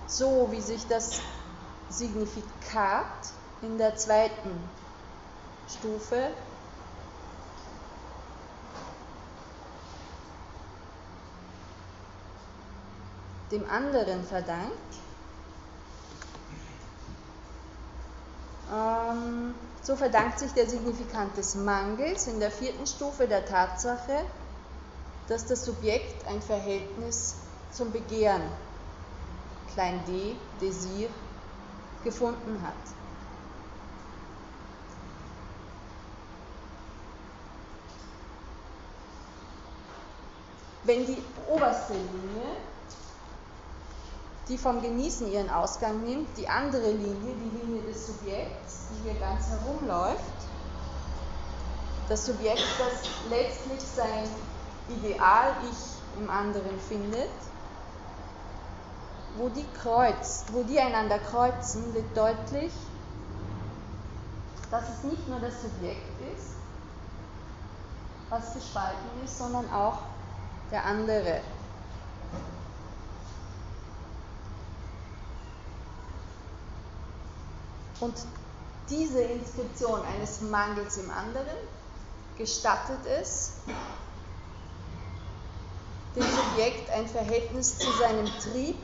So wie sich das Signifikat in der zweiten Stufe dem anderen verdankt. Ähm, so verdankt sich der Signifikant des Mangels in der vierten Stufe der Tatsache, dass das Subjekt ein Verhältnis zum Begehren, klein d, Desir, gefunden hat. Wenn die oberste Linie, die vom Genießen ihren Ausgang nimmt, die andere Linie, die Linie des Subjekts, die hier ganz herumläuft, das Subjekt, das letztlich sein Ideal-Ich im anderen findet, wo die, kreuz, wo die einander kreuzen, wird deutlich, dass es nicht nur das Subjekt ist, was gespalten ist, sondern auch der andere. Und diese Inskription eines Mangels im anderen gestattet es, dem Subjekt ein Verhältnis zu seinem Trieb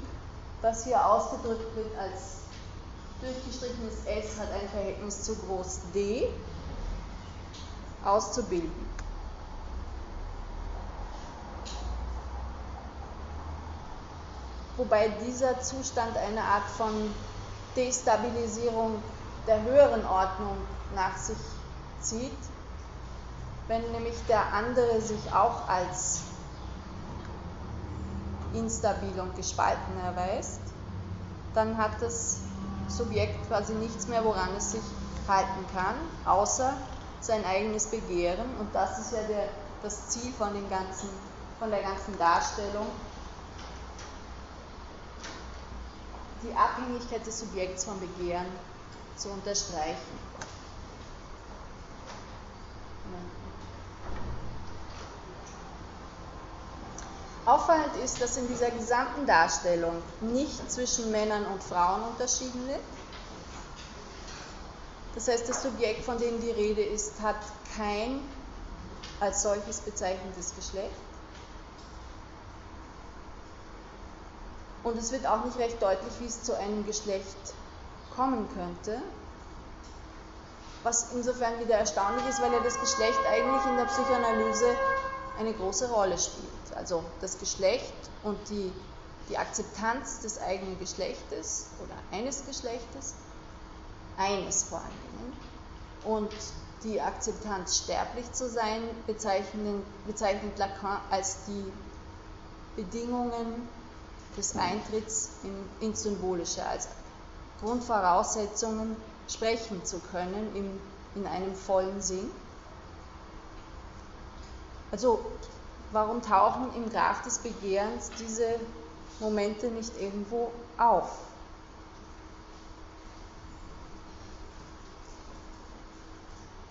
was hier ausgedrückt wird als durchgestrichenes S hat ein Verhältnis zu groß D, auszubilden. Wobei dieser Zustand eine Art von Destabilisierung der höheren Ordnung nach sich zieht, wenn nämlich der andere sich auch als instabil und gespalten erweist, dann hat das Subjekt quasi nichts mehr, woran es sich halten kann, außer sein eigenes Begehren. Und das ist ja der, das Ziel von, dem ganzen, von der ganzen Darstellung. Die Abhängigkeit des Subjekts vom Begehren zu unterstreichen. Auffallend ist, dass in dieser gesamten Darstellung nicht zwischen Männern und Frauen unterschieden wird. Das heißt, das Subjekt, von dem die Rede ist, hat kein als solches bezeichnetes Geschlecht. Und es wird auch nicht recht deutlich, wie es zu einem Geschlecht kommen könnte. Was insofern wieder erstaunlich ist, weil ja das Geschlecht eigentlich in der Psychoanalyse eine große Rolle spielt also das Geschlecht und die, die Akzeptanz des eigenen Geschlechtes oder eines Geschlechtes, eines vor allen Dingen, und die Akzeptanz, sterblich zu sein, bezeichnet Lacan als die Bedingungen des Eintritts in, ins Symbolische, als Grundvoraussetzungen sprechen zu können im, in einem vollen Sinn. Also warum tauchen im Graf des Begehrens diese Momente nicht irgendwo auf?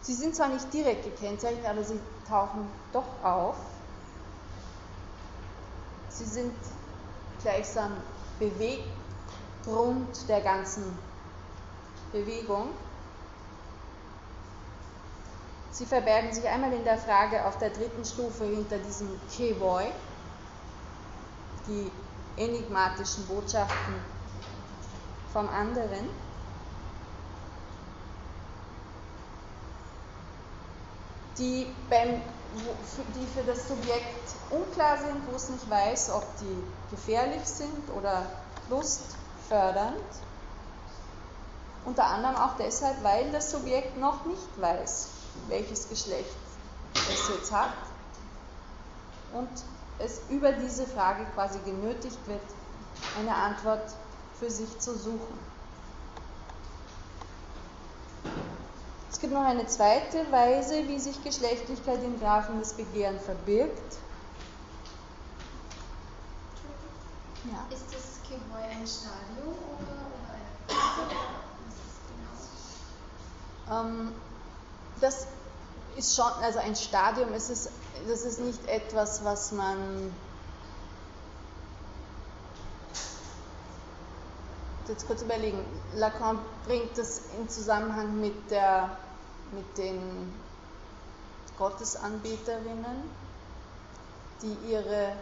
Sie sind zwar nicht direkt gekennzeichnet, aber sie tauchen doch auf. Sie sind gleichsam Beweggrund der ganzen Bewegung. Sie verbergen sich einmal in der Frage auf der dritten Stufe hinter diesem Kevoi, die enigmatischen Botschaften vom anderen. Die, beim, die für das Subjekt unklar sind, wo es nicht weiß, ob die gefährlich sind oder lustfördernd. Unter anderem auch deshalb, weil das Subjekt noch nicht weiß, welches Geschlecht es jetzt hat und es über diese Frage quasi genötigt wird, eine Antwort für sich zu suchen. Es gibt noch eine zweite Weise, wie sich Geschlechtlichkeit im Graphen des Begehren verbirgt. Ja. Ist das Kihoi ein Stadium oder, oder ein ähm, das ist schon, also ein Stadium, es ist, das ist nicht etwas, was man jetzt kurz überlegen. Lacan bringt das in Zusammenhang mit, der, mit den Gottesanbeterinnen, die ihre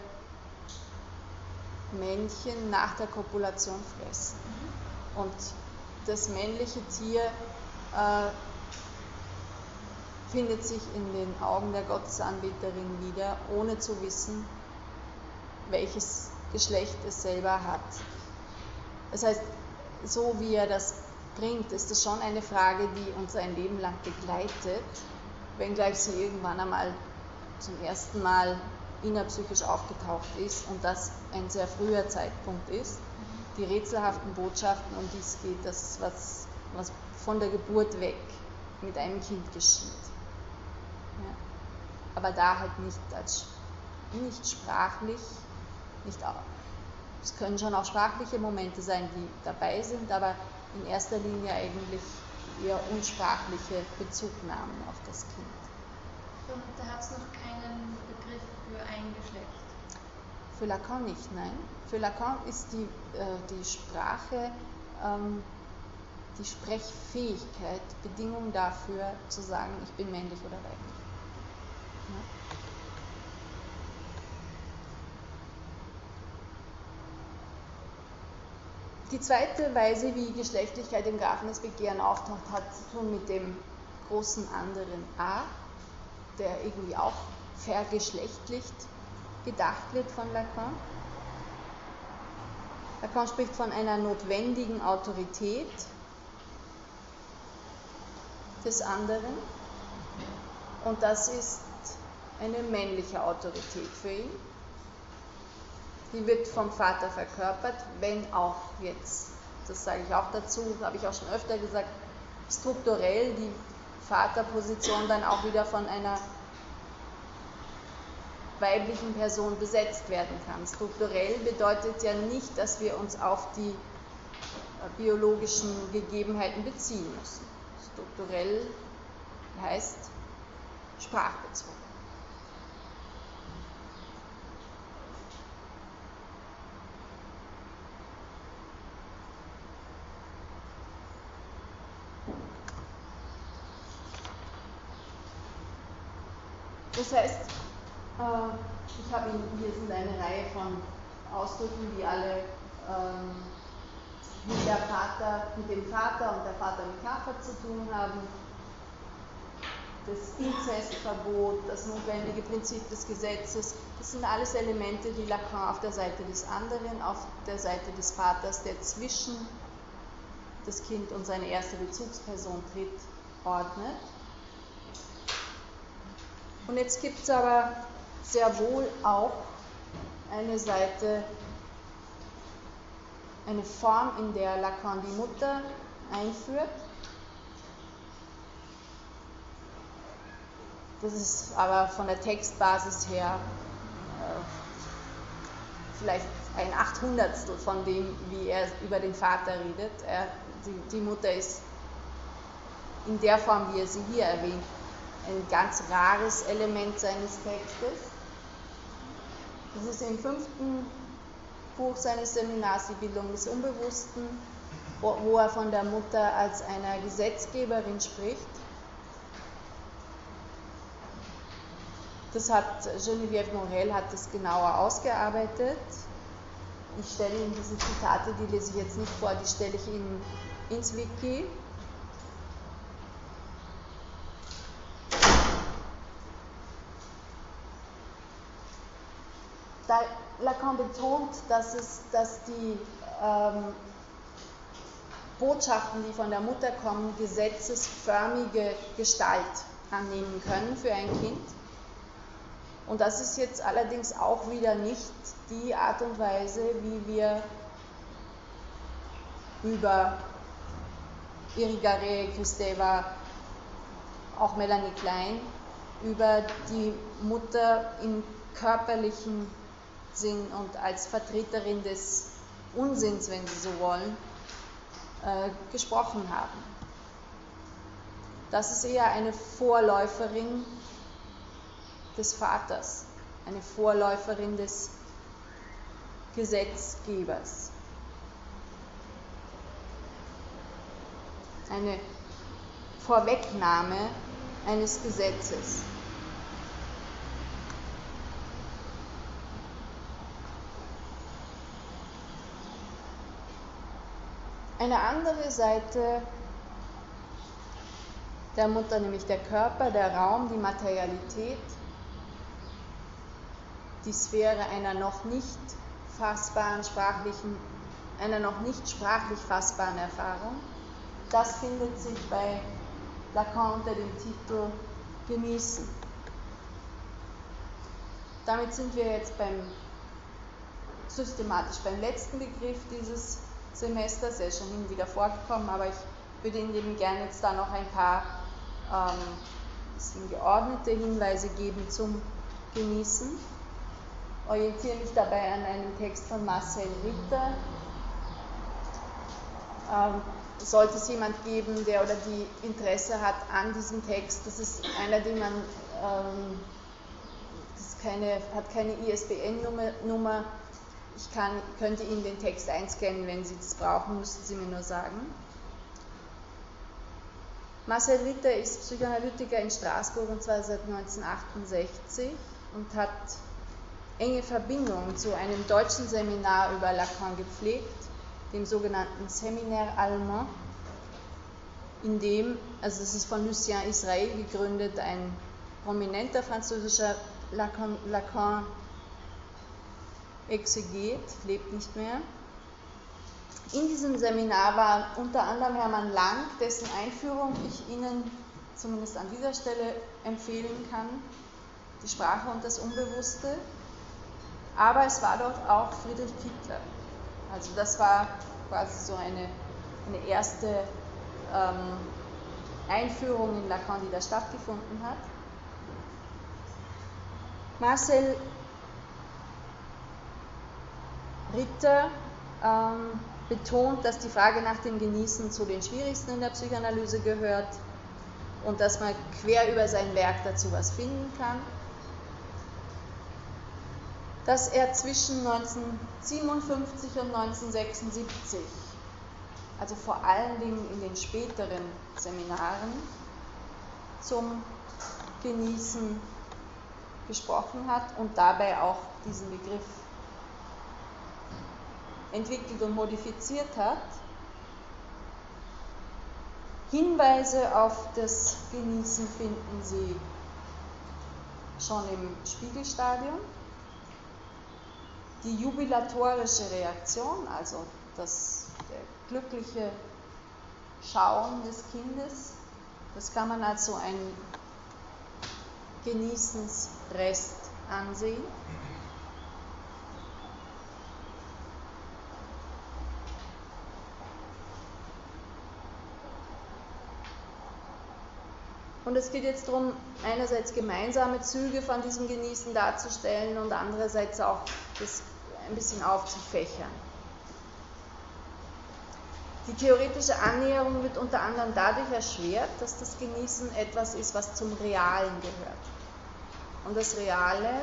Männchen nach der Kopulation fressen. Und das männliche Tier äh, findet sich in den Augen der Gottesanbeterin wieder, ohne zu wissen, welches Geschlecht es selber hat. Das heißt, so wie er das bringt, ist es schon eine Frage, die uns ein Leben lang begleitet, wenngleich sie irgendwann einmal zum ersten Mal innerpsychisch aufgetaucht ist und das ein sehr früher Zeitpunkt ist. Die rätselhaften Botschaften, um die es geht, das was, was von der Geburt weg mit einem Kind geschieht. Aber da halt nicht als nicht sprachlich, nicht auch. Es können schon auch sprachliche Momente sein, die dabei sind, aber in erster Linie eigentlich eher unsprachliche Bezugnahmen auf das Kind. Und da hat es noch keinen Begriff für ein Geschlecht? Für Lacan nicht, nein. Für Lacan ist die, äh, die Sprache ähm, die Sprechfähigkeit Bedingung dafür zu sagen, ich bin männlich oder weiblich. Die zweite Weise, wie Geschlechtlichkeit im Graphen des Begehren auftaucht, hat zu tun mit dem großen anderen A, der irgendwie auch vergeschlechtlicht gedacht wird von Lacan. Lacan spricht von einer notwendigen Autorität, des anderen. Und das ist eine männliche Autorität für ihn. Die wird vom Vater verkörpert, wenn auch jetzt, das sage ich auch dazu, habe ich auch schon öfter gesagt, strukturell die Vaterposition dann auch wieder von einer weiblichen Person besetzt werden kann. Strukturell bedeutet ja nicht, dass wir uns auf die biologischen Gegebenheiten beziehen müssen strukturell heißt sprachbezogen. Das heißt, äh, ich habe hier sind eine Reihe von Ausdrücken, die alle ähm, mit, der Vater, mit dem Vater und der Vater-Metapher zu tun haben. Das Inzestverbot, das notwendige Prinzip des Gesetzes, das sind alles Elemente, die Lacan auf der Seite des anderen, auf der Seite des Vaters, der zwischen das Kind und seine erste Bezugsperson tritt, ordnet. Und jetzt gibt es aber sehr wohl auch eine Seite eine Form, in der Lacan die Mutter einführt. Das ist aber von der Textbasis her äh, vielleicht ein Achthundertstel von dem, wie er über den Vater redet. Er, die, die Mutter ist in der Form, wie er sie hier erwähnt, ein ganz rares Element seines Textes. Das ist im fünften Buch seines Seminars Die Bildung des Unbewussten, wo, er von der Mutter als einer Gesetzgeberin spricht. Das hat Geneviève Morel hat das genauer ausgearbeitet. Ich stelle Ihnen diese Zitate, die lese ich jetzt nicht vor, die stelle ich Ihnen ins Wiki. Da Lacan betont, dass, es, dass die ähm, Botschaften, die von der Mutter kommen, gesetzesförmige Gestalt annehmen können für ein Kind. Und das ist jetzt allerdings auch wieder nicht die Art und Weise, wie wir über Irigare, Kristeva, auch Melanie Klein, über die Mutter im körperlichen Sinn und als Vertreterin des Unsinns, wenn Sie so wollen, äh, gesprochen haben. Das ist eher eine Vorläuferin des Vaters, eine Vorläuferin des Gesetzgebers. Eine Vorwegnahme eines Gesetzes. Eine andere Seite der Mutter, nämlich der Körper, der Raum, die Materialität, die Sphäre einer noch nicht fassbaren sprachlichen, einer noch nicht sprachlich fassbaren Erfahrung. Das findet sich bei Lacan unter dem Titel Genießen. Damit sind wir jetzt beim systematisch beim letzten Begriff dieses Semesters. Er ist schon hin wieder vorgekommen, aber ich würde Ihnen gerne jetzt da noch ein paar ähm, geordnete Hinweise geben zum Genießen orientiere mich dabei an einem Text von Marcel Ritter. Ähm, sollte es jemand geben, der oder die Interesse hat an diesem Text, das ist einer, den man, ähm, das keine, hat keine ISBN-Nummer, ich kann, könnte Ihnen den Text einscannen, wenn Sie das brauchen, müssten Sie mir nur sagen. Marcel Ritter ist Psychoanalytiker in Straßburg und zwar seit 1968 und hat enge Verbindung zu einem deutschen Seminar über Lacan gepflegt, dem sogenannten Séminaire Allemand, in dem, also es ist von Lucien Israel gegründet, ein prominenter französischer Lacan, Lacan Exeget, lebt nicht mehr. In diesem Seminar war unter anderem Hermann Lang, dessen Einführung ich Ihnen zumindest an dieser Stelle empfehlen kann, die Sprache und das Unbewusste. Aber es war dort auch Friedrich Kittler. Also das war quasi so eine, eine erste ähm, Einführung in Lacan, die da stattgefunden hat. Marcel Ritter ähm, betont, dass die Frage nach dem Genießen zu den schwierigsten in der Psychoanalyse gehört und dass man quer über sein Werk dazu was finden kann. Dass er zwischen 1957 und 1976, also vor allen Dingen in den späteren Seminaren, zum Genießen gesprochen hat und dabei auch diesen Begriff entwickelt und modifiziert hat. Hinweise auf das Genießen finden Sie schon im Spiegelstadium die jubilatorische Reaktion, also das glückliche Schauen des Kindes, das kann man als so ein Genießensrest ansehen. Und es geht jetzt darum, einerseits gemeinsame Züge von diesem Genießen darzustellen und andererseits auch das ein bisschen aufzufächern. Die theoretische Annäherung wird unter anderem dadurch erschwert, dass das Genießen etwas ist, was zum Realen gehört. Und das Reale,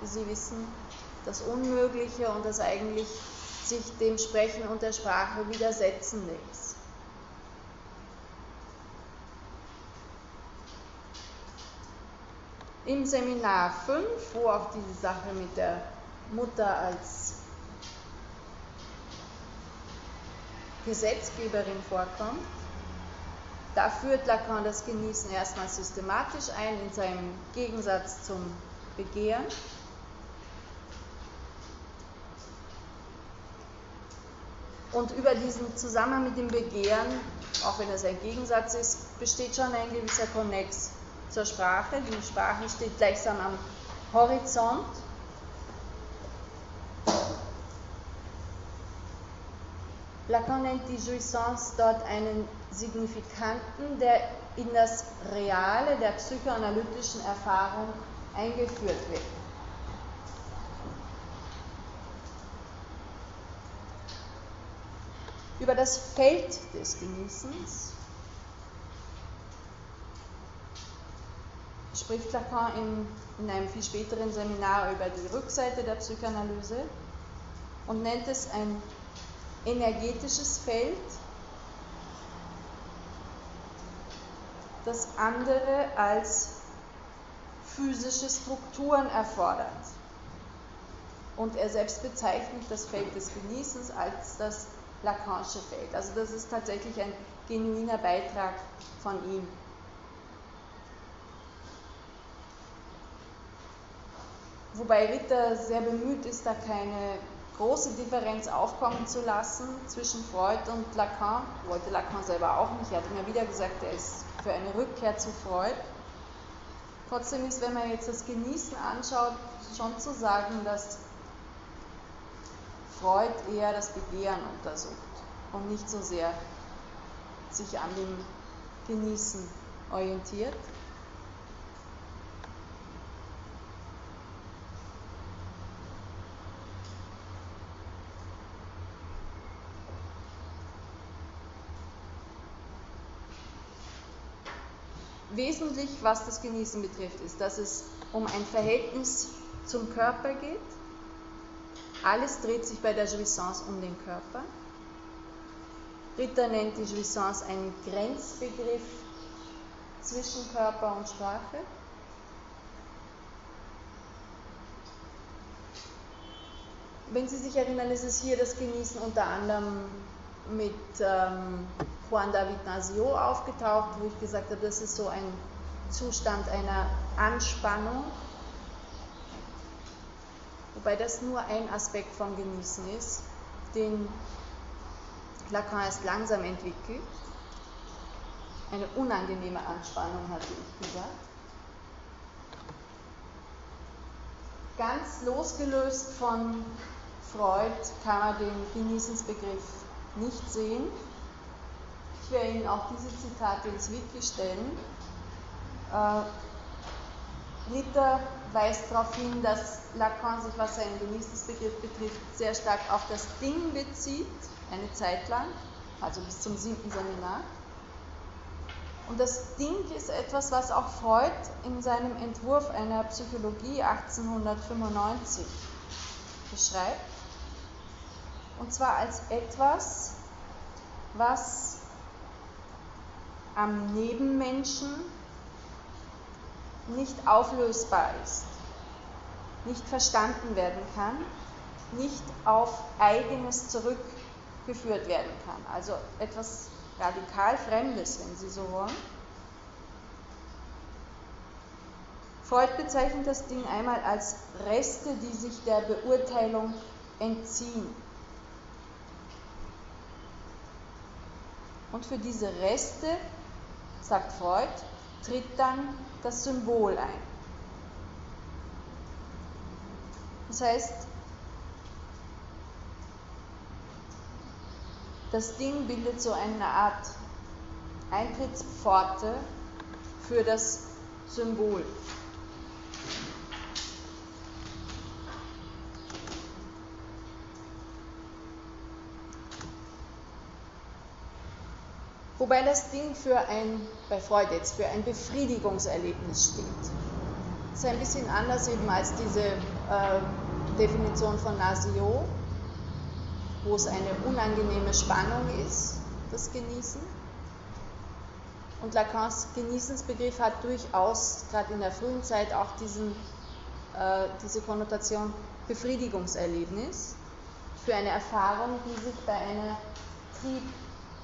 wie Sie wissen, das Unmögliche und das eigentlich sich dem Sprechen und der Sprache widersetzende ist. Im Seminar 5, wo auch diese Sache mit der Mutter als Gesetzgeberin vorkommt, da führt Lacan das Genießen erstmal systematisch ein in seinem Gegensatz zum Begehren. Und über diesen Zusammenhang mit dem Begehren, auch wenn es ein Gegensatz ist, besteht schon ein gewisser Konnex zur Sprache. Die Sprache steht gleichsam am Horizont. Lacan nennt die Jouissance dort einen Signifikanten, der in das Reale der psychoanalytischen Erfahrung eingeführt wird. Über das Feld des Genießens spricht Lacan in, in einem viel späteren Seminar über die Rückseite der Psychoanalyse und nennt es ein energetisches Feld, das andere als physische Strukturen erfordert. Und er selbst bezeichnet das Feld des Genießens als das Lacanische Feld. Also das ist tatsächlich ein genuiner Beitrag von ihm. Wobei Ritter sehr bemüht ist, da keine große Differenz aufkommen zu lassen zwischen Freud und Lacan. Wollte Lacan selber auch nicht. Er hat immer wieder gesagt, er ist für eine Rückkehr zu Freud. Trotzdem ist, wenn man jetzt das Genießen anschaut, schon zu sagen, dass Freud eher das Begehren untersucht und nicht so sehr sich an dem Genießen orientiert. Wesentlich, was das Genießen betrifft, ist, dass es um ein Verhältnis zum Körper geht. Alles dreht sich bei der Jouissance um den Körper. Ritter nennt die Jouissance einen Grenzbegriff zwischen Körper und Sprache. Wenn Sie sich erinnern, ist es hier das Genießen unter anderem mit ähm, Juan David Nasio aufgetaucht, wo ich gesagt habe, das ist so ein Zustand einer Anspannung, wobei das nur ein Aspekt vom Genießen ist, den Lacan erst langsam entwickelt. Eine unangenehme Anspannung, hatte ich gesagt. Ganz losgelöst von Freud kann man den Genießensbegriff nicht sehen werde Ihnen auch diese Zitate ins Wiki stellen. Äh, Ritter weist darauf hin, dass Lacan sich, was seinen Genießensbegriff betrifft, sehr stark auf das Ding bezieht, eine Zeit lang, also bis zum siebten Seminar. Und das Ding ist etwas, was auch Freud in seinem Entwurf einer Psychologie 1895 beschreibt. Und zwar als etwas, was am Nebenmenschen nicht auflösbar ist, nicht verstanden werden kann, nicht auf eigenes zurückgeführt werden kann. Also etwas radikal Fremdes, wenn Sie so wollen. Freud bezeichnet das Ding einmal als Reste, die sich der Beurteilung entziehen. Und für diese Reste sagt Freud, tritt dann das Symbol ein. Das heißt, das Ding bildet so eine Art Eintrittspforte für das Symbol. Wobei das Ding für ein, bei Freud jetzt, für ein Befriedigungserlebnis steht. Das ist ein bisschen anders eben als diese äh, Definition von Nasio, wo es eine unangenehme Spannung ist, das Genießen. Und Lacans Genießensbegriff hat durchaus gerade in der frühen Zeit auch diesen, äh, diese Konnotation Befriedigungserlebnis für eine Erfahrung, die sich bei einer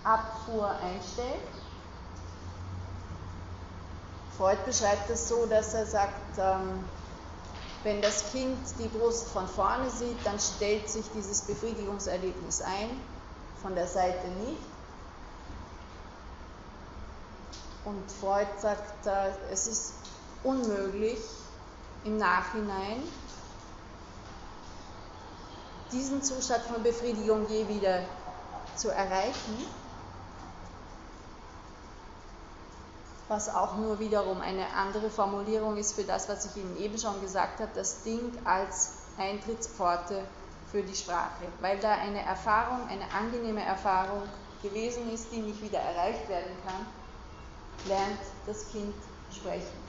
Triebabfuhr einstellt. Freud beschreibt es so, dass er sagt, ähm, wenn das Kind die Brust von vorne sieht, dann stellt sich dieses Befriedigungserlebnis ein, von der Seite nicht. Und Freud sagt, äh, es ist unmöglich im Nachhinein diesen Zustand von Befriedigung je wieder zu erreichen, was auch nur wiederum eine andere Formulierung ist für das, was ich Ihnen eben schon gesagt habe, das Ding als Eintrittspforte für die Sprache, weil da eine Erfahrung, eine angenehme Erfahrung gewesen ist, die nicht wieder erreicht werden kann, lernt das Kind sprechen.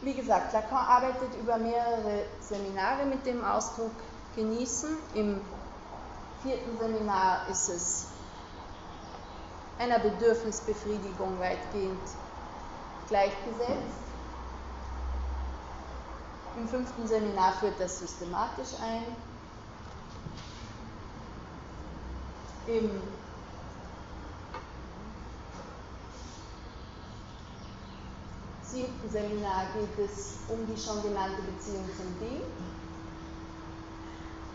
Wie gesagt, Lacan arbeitet über mehrere Seminare mit dem Ausdruck genießen. Im vierten Seminar ist es einer Bedürfnisbefriedigung weitgehend gleichgesetzt. Im fünften Seminar führt das systematisch ein. Im siebten Seminar geht es um die schon genannte Beziehung zum Ding.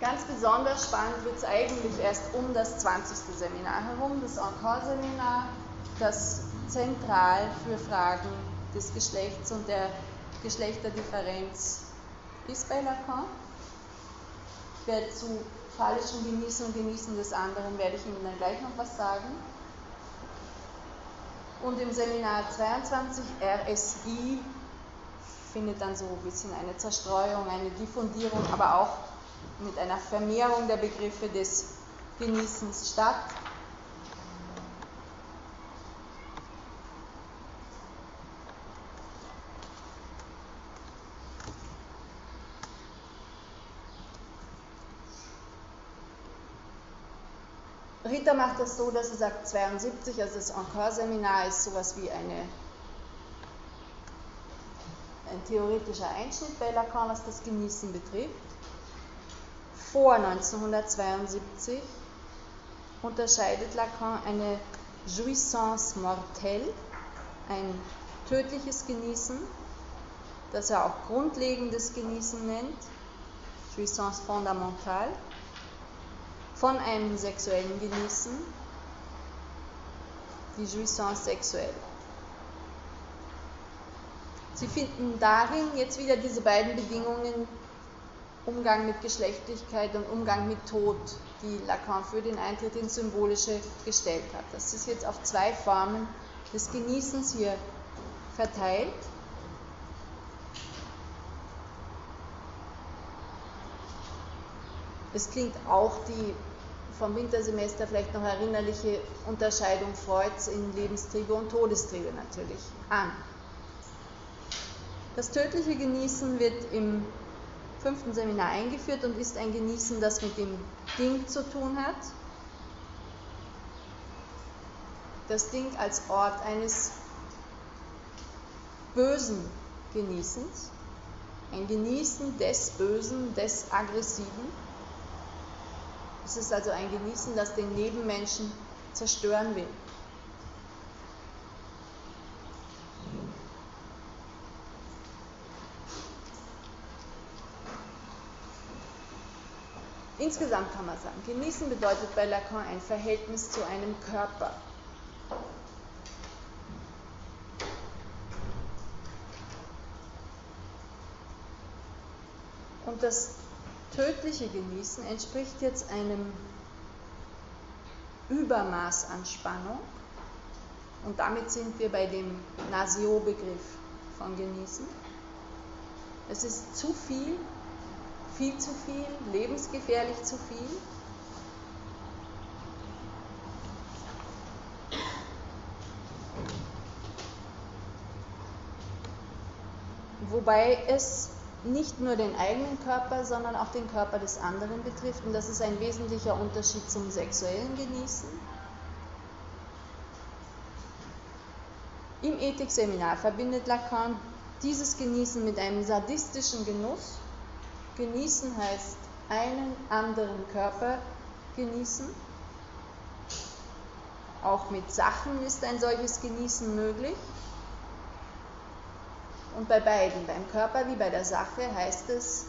Ganz besonders spannend wird es eigentlich erst um das 20. Seminar herum, das Encore-Seminar, das zentral für Fragen des Geschlechts und der Geschlechterdifferenz ist bei Lacan. Werde zu fallischem Genießen und Genießen des anderen werde ich Ihnen dann gleich noch was sagen und im Seminar 22 RSI findet dann so ein bisschen eine Zerstreuung, eine Diffundierung, aber auch mit einer Vermehrung der Begriffe des Genießens statt. Rita macht das so, dass sie sagt, 72, also das Encore-Seminar ist sowas wie eine, ein theoretischer Einschnitt bei Lacan, was das Genießen betrifft. Vor 1972 unterscheidet Lacan eine Jouissance mortelle, ein tödliches Genießen, das er auch grundlegendes Genießen nennt, Jouissance fondamentale, von einem sexuellen Genießen, die Jouissance sexuelle. Sie finden darin jetzt wieder diese beiden Bedingungen, Umgang mit Geschlechtlichkeit und Umgang mit Tod, die Lacan für den Eintritt ins Symbolische gestellt hat. Das ist jetzt auf zwei Formen des Genießens hier verteilt. Es klingt auch die vom Wintersemester vielleicht noch erinnerliche Unterscheidung Freuds in Lebenstriebe und Todestriebe natürlich an. Das tödliche Genießen wird im fünften Seminar eingeführt und ist ein Genießen, das mit dem Ding zu tun hat. Das Ding als Ort eines bösen Genießens, ein Genießen des Bösen, des Aggressiven. Es ist also ein Genießen, das den Nebenmenschen zerstören will. Insgesamt kann man sagen, genießen bedeutet bei Lacan ein Verhältnis zu einem Körper. Und das tödliche Genießen entspricht jetzt einem Übermaß an Spannung. Und damit sind wir bei dem Nasio-Begriff von Genießen. Es ist zu viel, viel zu viel, lebensgefährlich zu viel. Wobei es nicht nur den eigenen Körper, sondern auch den Körper des anderen betrifft. Und das ist ein wesentlicher Unterschied zum sexuellen Genießen. Im Ethikseminar verbindet Lacan dieses Genießen mit einem sadistischen Genuss. Genießen heißt einen anderen Körper genießen. Auch mit Sachen ist ein solches Genießen möglich. Und bei beiden, beim Körper wie bei der Sache, heißt es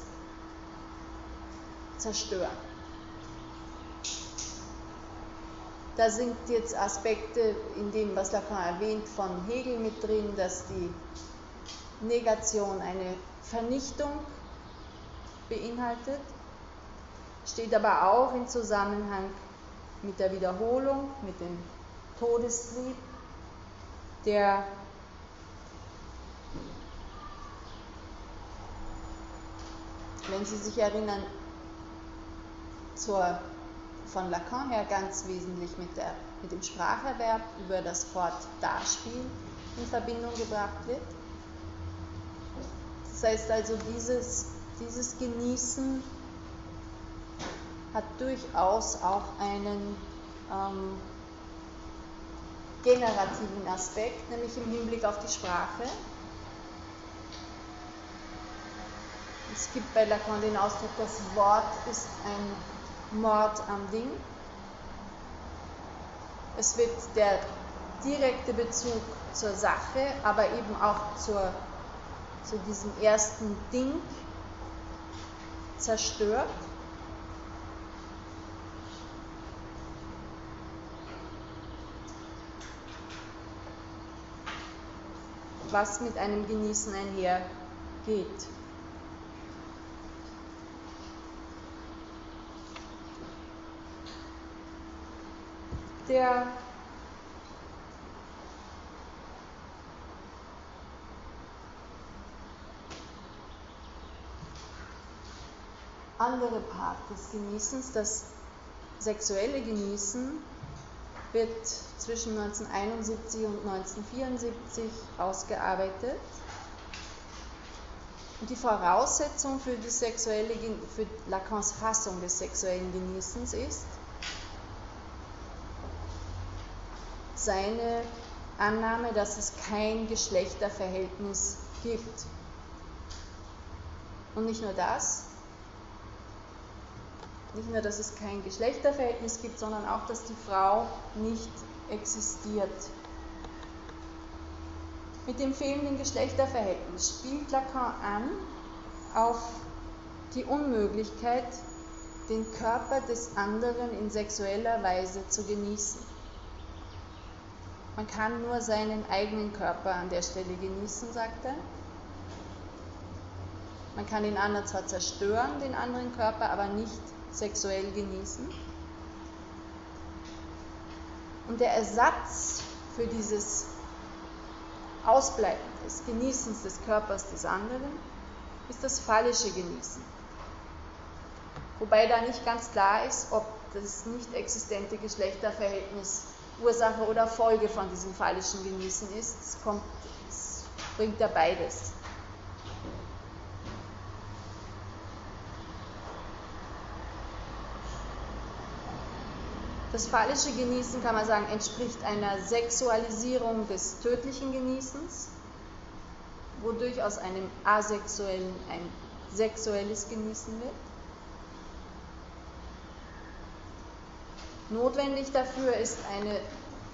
zerstören. Da sind jetzt Aspekte in dem, was Lacan erwähnt, von Hegel mit drin, dass die Negation eine Vernichtung beinhaltet, steht aber auch im Zusammenhang mit der Wiederholung, mit dem Todestrieb, der wenn Sie sich erinnern, zur, von Lacan her ganz wesentlich mit, der, mit dem Spracherwerb über das Wort Darspiel in Verbindung gebracht wird. Das heißt also, dieses, dieses Genießen hat durchaus auch einen ähm, generativen Aspekt, nämlich im Hinblick auf die Sprache. Es gibt bei Lacan den Ausdruck, das Wort ist ein Mord am Ding. Es wird der direkte Bezug zur Sache, aber eben auch zur, zu diesem ersten Ding zerstört. was mit einem Genießen einhergeht. Der andere Part des Genießens, das sexuelle Genießen, wird zwischen 1971 und 1974 ausgearbeitet. Und die Voraussetzung für, die sexuelle, für Lacans Fassung des sexuellen Genießens ist seine Annahme, dass es kein Geschlechterverhältnis gibt. Und nicht nur das, nicht nur, dass es kein Geschlechterverhältnis gibt, sondern auch, dass die Frau nicht existiert. Mit dem fehlenden Geschlechterverhältnis spielt Lacan an auf die Unmöglichkeit, den Körper des anderen in sexueller Weise zu genießen. Man kann nur seinen eigenen Körper an der Stelle genießen, sagt er. Man kann den anderen zwar zerstören, den anderen Körper, aber nicht sexuell genießen. Und der Ersatz für dieses Ausbleiben des Genießens des Körpers des anderen ist das phallische Genießen. Wobei da nicht ganz klar ist, ob das nicht existente Geschlechterverhältnis Ursache oder Folge von diesem phallischen Genießen ist. Es, kommt, es bringt ja beides. Das phallische Genießen, kann man sagen, entspricht einer Sexualisierung des tödlichen Genießens, wodurch aus einem asexuellen ein sexuelles Genießen wird. Notwendig dafür ist eine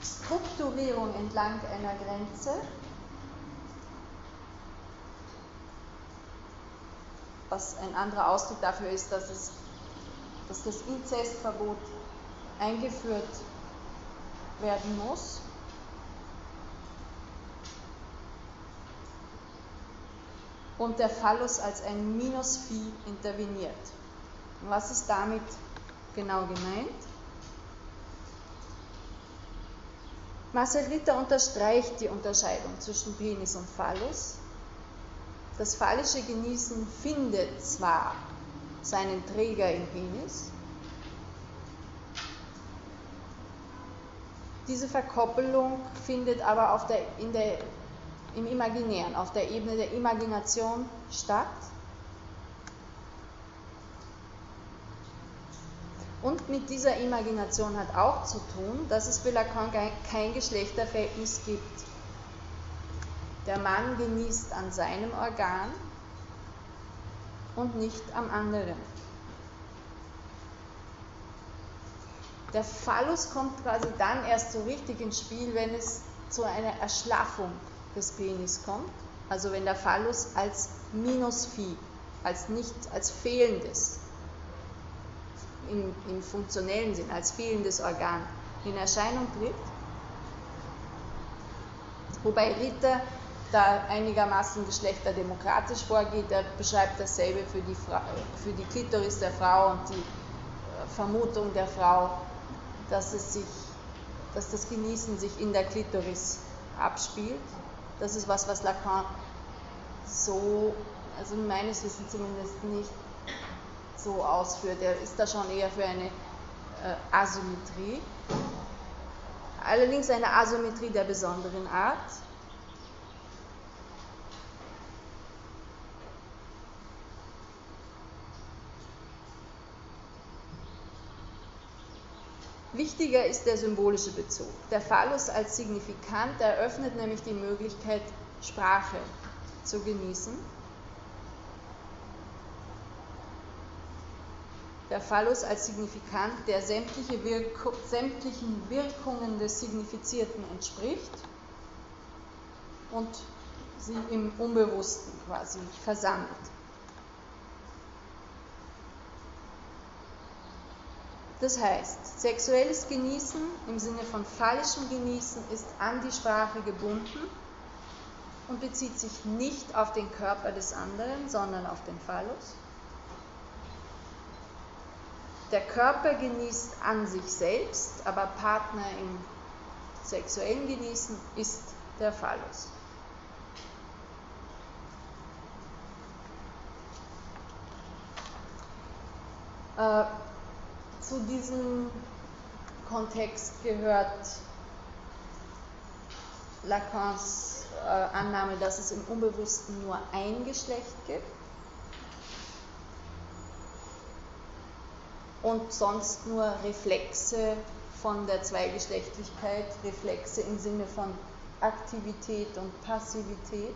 Strukturierung entlang einer Grenze, was ein anderer Ausdruck dafür ist, dass, es, dass das Inzestverbot eingeführt werden muss. Und der Phallus als ein Minusvieh interveniert. Und was ist damit genau gemeint? Marcel Ritter unterstreicht die Unterscheidung zwischen Penis und Phallus. Das phallische Genießen findet zwar seinen Träger im Penis, Diese Verkoppelung findet aber auf der, in der, im Imaginären, auf der Ebene der Imagination statt. Und mit dieser Imagination hat auch zu tun, dass es für Lacan kein Geschlechterverhältnis gibt. Der Mann genießt an seinem Organ und nicht am anderen. Der Phallus kommt quasi dann erst so richtig ins Spiel, wenn es zu einer Erschlaffung des Penis kommt. Also wenn der Phallus als Minusvieh, als nicht, als fehlendes, im, im funktionellen Sinn, als fehlendes Organ in Erscheinung tritt. Wobei Ritter da einigermaßen geschlechterdemokratisch vorgeht. Er beschreibt dasselbe für die, Fra für die Klitoris der Frau und die äh, Vermutung der Frau, dass, es sich, dass das Genießen sich in der Klitoris abspielt. Das ist was, was Lacan so, also meines Wissens zumindest nicht so ausführt. Er ist da schon eher für eine äh, Asymmetrie. Allerdings eine Asymmetrie der besonderen Art. Wichtiger ist der symbolische Bezug. Der Phallus als Signifikant eröffnet nämlich die Möglichkeit, Sprache zu genießen. Der Phallus als Signifikant, der sämtliche Wirku sämtlichen Wirkungen des Signifizierten entspricht und sie im Unbewussten quasi versammelt. Das heißt, sexuelles Genießen im Sinne von phallischem Genießen ist an die Sprache gebunden und bezieht sich nicht auf den Körper des anderen, sondern auf den Phallus. Der Körper genießt an sich selbst, aber Partner im sexuellen Genießen ist der Phallus. Äh, zu diesem Kontext gehört Lacans äh, Annahme, dass es im Unbewussten nur ein Geschlecht gibt und sonst nur Reflexe von der Zweigeschlechtlichkeit, Reflexe im Sinne von Aktivität und Passivität.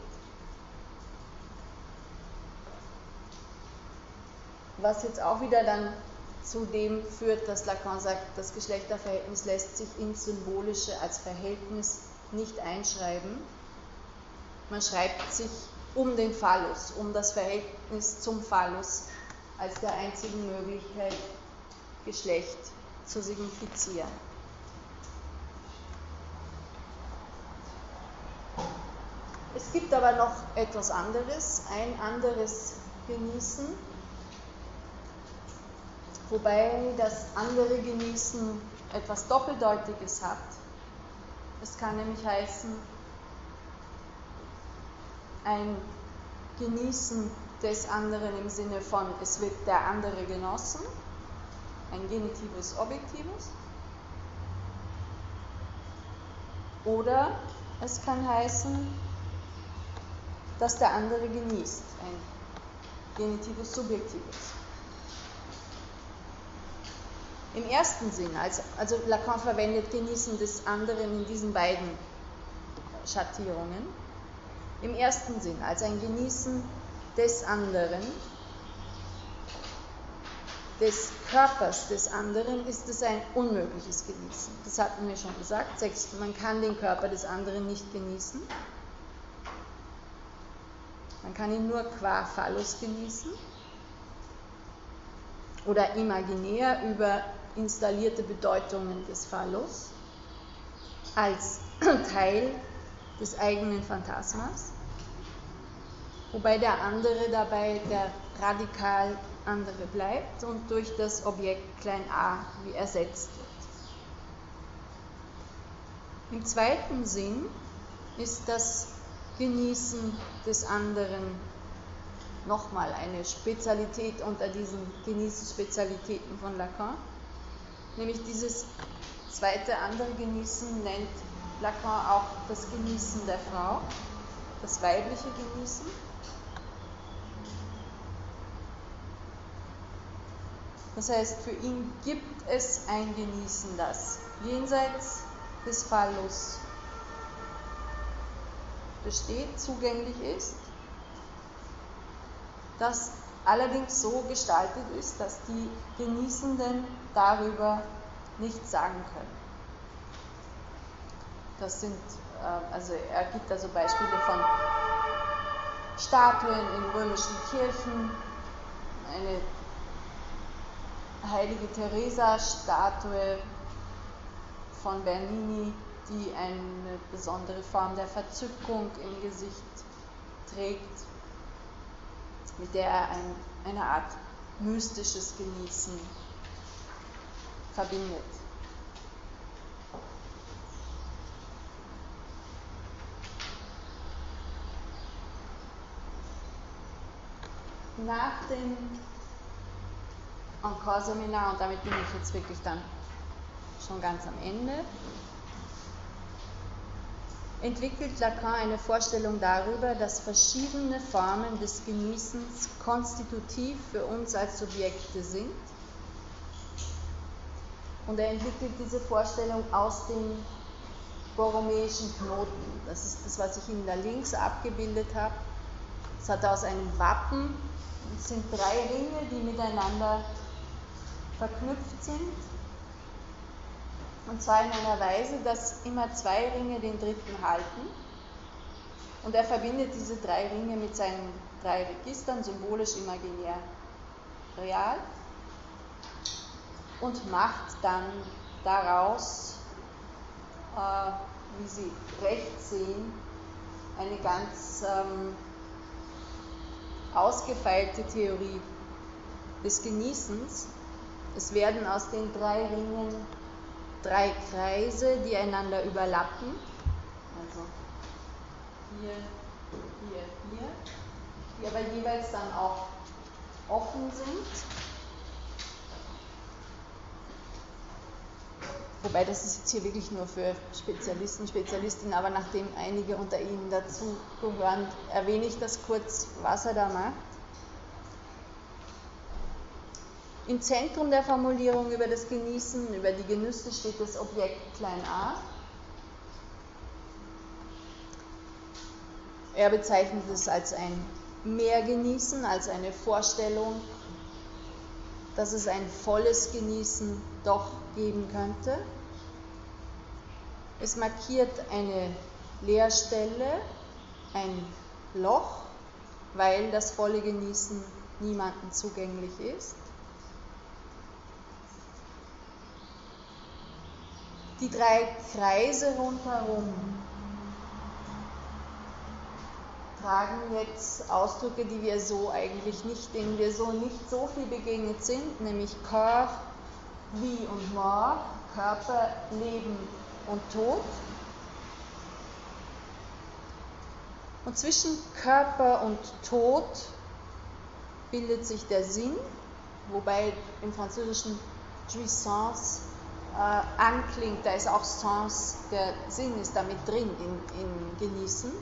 Was jetzt auch wieder dann zu dem führt, dass Lacan sagt, das Geschlechterverhältnis lässt sich ins Symbolische als Verhältnis nicht einschreiben. Man schreibt sich um den Phallus, um das Verhältnis zum Phallus als der einzigen Möglichkeit, Geschlecht zu signifizieren. Es gibt aber noch etwas anderes, ein anderes Genießen, wobei das andere Genießen etwas Doppeldeutiges hat. Es kann nämlich heißen, ein Genießen des anderen im Sinne von, es wird der andere genossen, ein Genitivus Objektivus. Oder es kann heißen, dass der andere genießt, ein Genitivus Subjektivus. Im ersten Sinn, also, also Lacan verwendet Genießen des anderen in diesen beiden Schattierungen. Im ersten Sinn, als ein Genießen des anderen, des Körpers des anderen, ist es ein unmögliches Genießen. Das hatten wir schon gesagt. Man kann den Körper des anderen nicht genießen. Man kann ihn nur qua Phallus genießen oder imaginär über installierte Bedeutungen des Phallus als Teil des eigenen Phantasmas, wobei der andere dabei der radikal andere bleibt und durch das Objekt klein a wie ersetzt wird. Im zweiten Sinn ist das Genießen des anderen nochmal eine Spezialität unter diesen Genießenspezialitäten von Lacan. Nämlich dieses zweite andere Genießen nennt Lacan auch das Genießen der Frau, das weibliche Genießen. Das heißt, für ihn gibt es ein Genießen, das jenseits des Phallus besteht, zugänglich ist, das allerdings so gestaltet ist, dass die Genießenden darüber nichts sagen können. Das sind, äh, also er gibt also Beispiele von Statuen in römischen Kirchen, eine heilige Teresa-Statue von Bernini, die eine besondere Form der Verzückung im Gesicht trägt, mit der er ein, eine Art mystisches Genießen verbindet. Nach dem Encore-Seminar, und damit bin ich jetzt wirklich dann schon ganz am Ende, entwickelt Lacan eine Vorstellung darüber, dass verschiedene Formen des Genießens konstitutiv für uns als Subjekte sind. Und er entwickelt diese Vorstellung aus den borromäischen Knoten. Das ist das, was ich Ihnen da links abgebildet habe. Es hat aus einem Wappen, es sind drei Ringe, die miteinander verknüpft sind. Und zwar in einer Weise, dass immer zwei Ringe den dritten halten. Und er verbindet diese drei Ringe mit seinen drei Registern, symbolisch, imaginär, real. Und macht dann daraus, äh, wie Sie rechts sehen, eine ganz ähm, ausgefeilte Theorie des Genießens, es werden aus den drei Ringen drei Kreise, die einander überlappen. Also hier, hier, hier, die aber jeweils dann auch offen sind. Wobei das ist jetzt hier wirklich nur für Spezialisten, Spezialistinnen, aber nachdem einige unter Ihnen dazu gehören, erwähne ich das kurz, was er da macht. Im Zentrum der Formulierung über das Genießen, über die Genüsse steht das Objekt klein a. Er bezeichnet es als ein Mehrgenießen, als eine Vorstellung, dass es ein volles Genießen doch geben könnte. Es markiert eine Leerstelle, ein Loch, weil das volle Genießen niemandem zugänglich ist. Die drei Kreise rundherum tragen jetzt Ausdrücke, die wir so eigentlich nicht, denen wir so nicht so viel begegnet sind, nämlich Corps, wie und Mort, Körper, Leben und Tod. Und zwischen Körper und Tod bildet sich der Sinn, wobei im Französischen Jouissance äh, anklingt, da ist auch Sens, der Sinn ist damit drin in, in Genießen.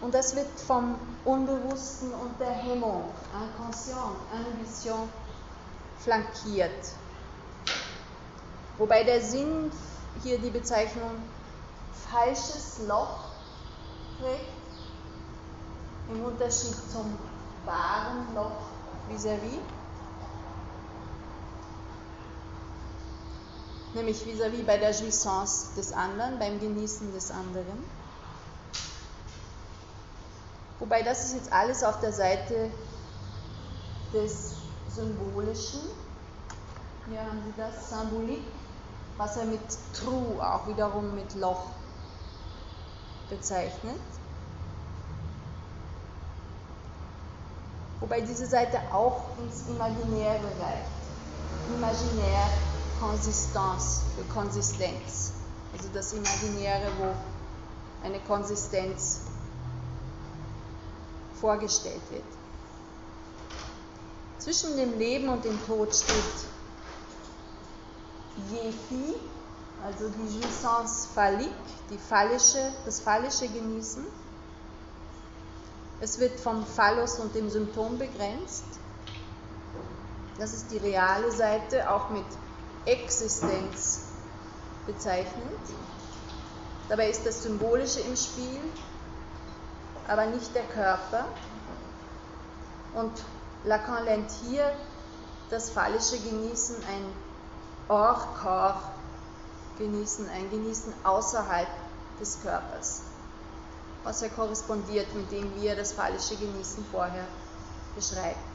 Und das wird vom Unbewussten und der Hemmung, Inconscient, Inhibition, flankiert. Wobei der Sinn hier die Bezeichnung falsches Loch trägt, im Unterschied zum wahren Loch vis-à-vis. -vis. Nämlich vis-à-vis -vis bei der Jouissance des anderen, beim Genießen des anderen. Wobei das ist jetzt alles auf der Seite des Symbolischen. Hier haben Sie das Symbolik, was er mit True, auch wiederum mit Loch bezeichnet. Wobei diese Seite auch ins Imaginäre reicht. Imaginär Konsistence, für Konsistenz. Also das Imaginäre, wo eine Konsistenz vorgestellt wird. Zwischen dem Leben und dem Tod steht Jefi, also die Jouissance phallique, die phallische, das phallische Genießen. Es wird vom Phallus und dem Symptom begrenzt. Das ist die reale Seite, auch mit Existenz bezeichnet. Dabei ist das Symbolische im Spiel, aber nicht der Körper. Und Lacan nennt hier das phallische Genießen ein Hors genießen, ein Genießen außerhalb des Körpers, was ja korrespondiert mit dem, wie er das phallische Genießen vorher beschreibt.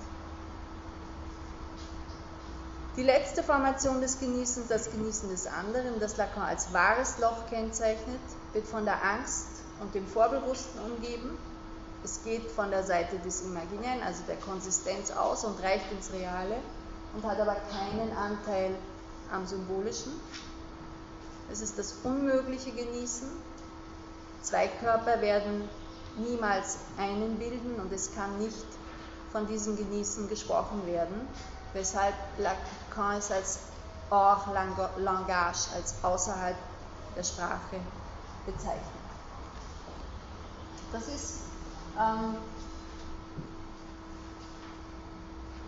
Die letzte Formation des Genießens, das Genießen des anderen, das Lacan als wahres Loch kennzeichnet, wird von der Angst und dem Vorbewussten umgeben. Es geht von der Seite des Imaginären, also der Konsistenz aus und reicht ins Reale und hat aber keinen Anteil am Symbolischen. Es ist das unmögliche Genießen. Zwei Körper werden niemals einen bilden und es kann nicht von diesem Genießen gesprochen werden, weshalb Lacan es als hors langage, als außerhalb der Sprache bezeichnet. Das ist ähm,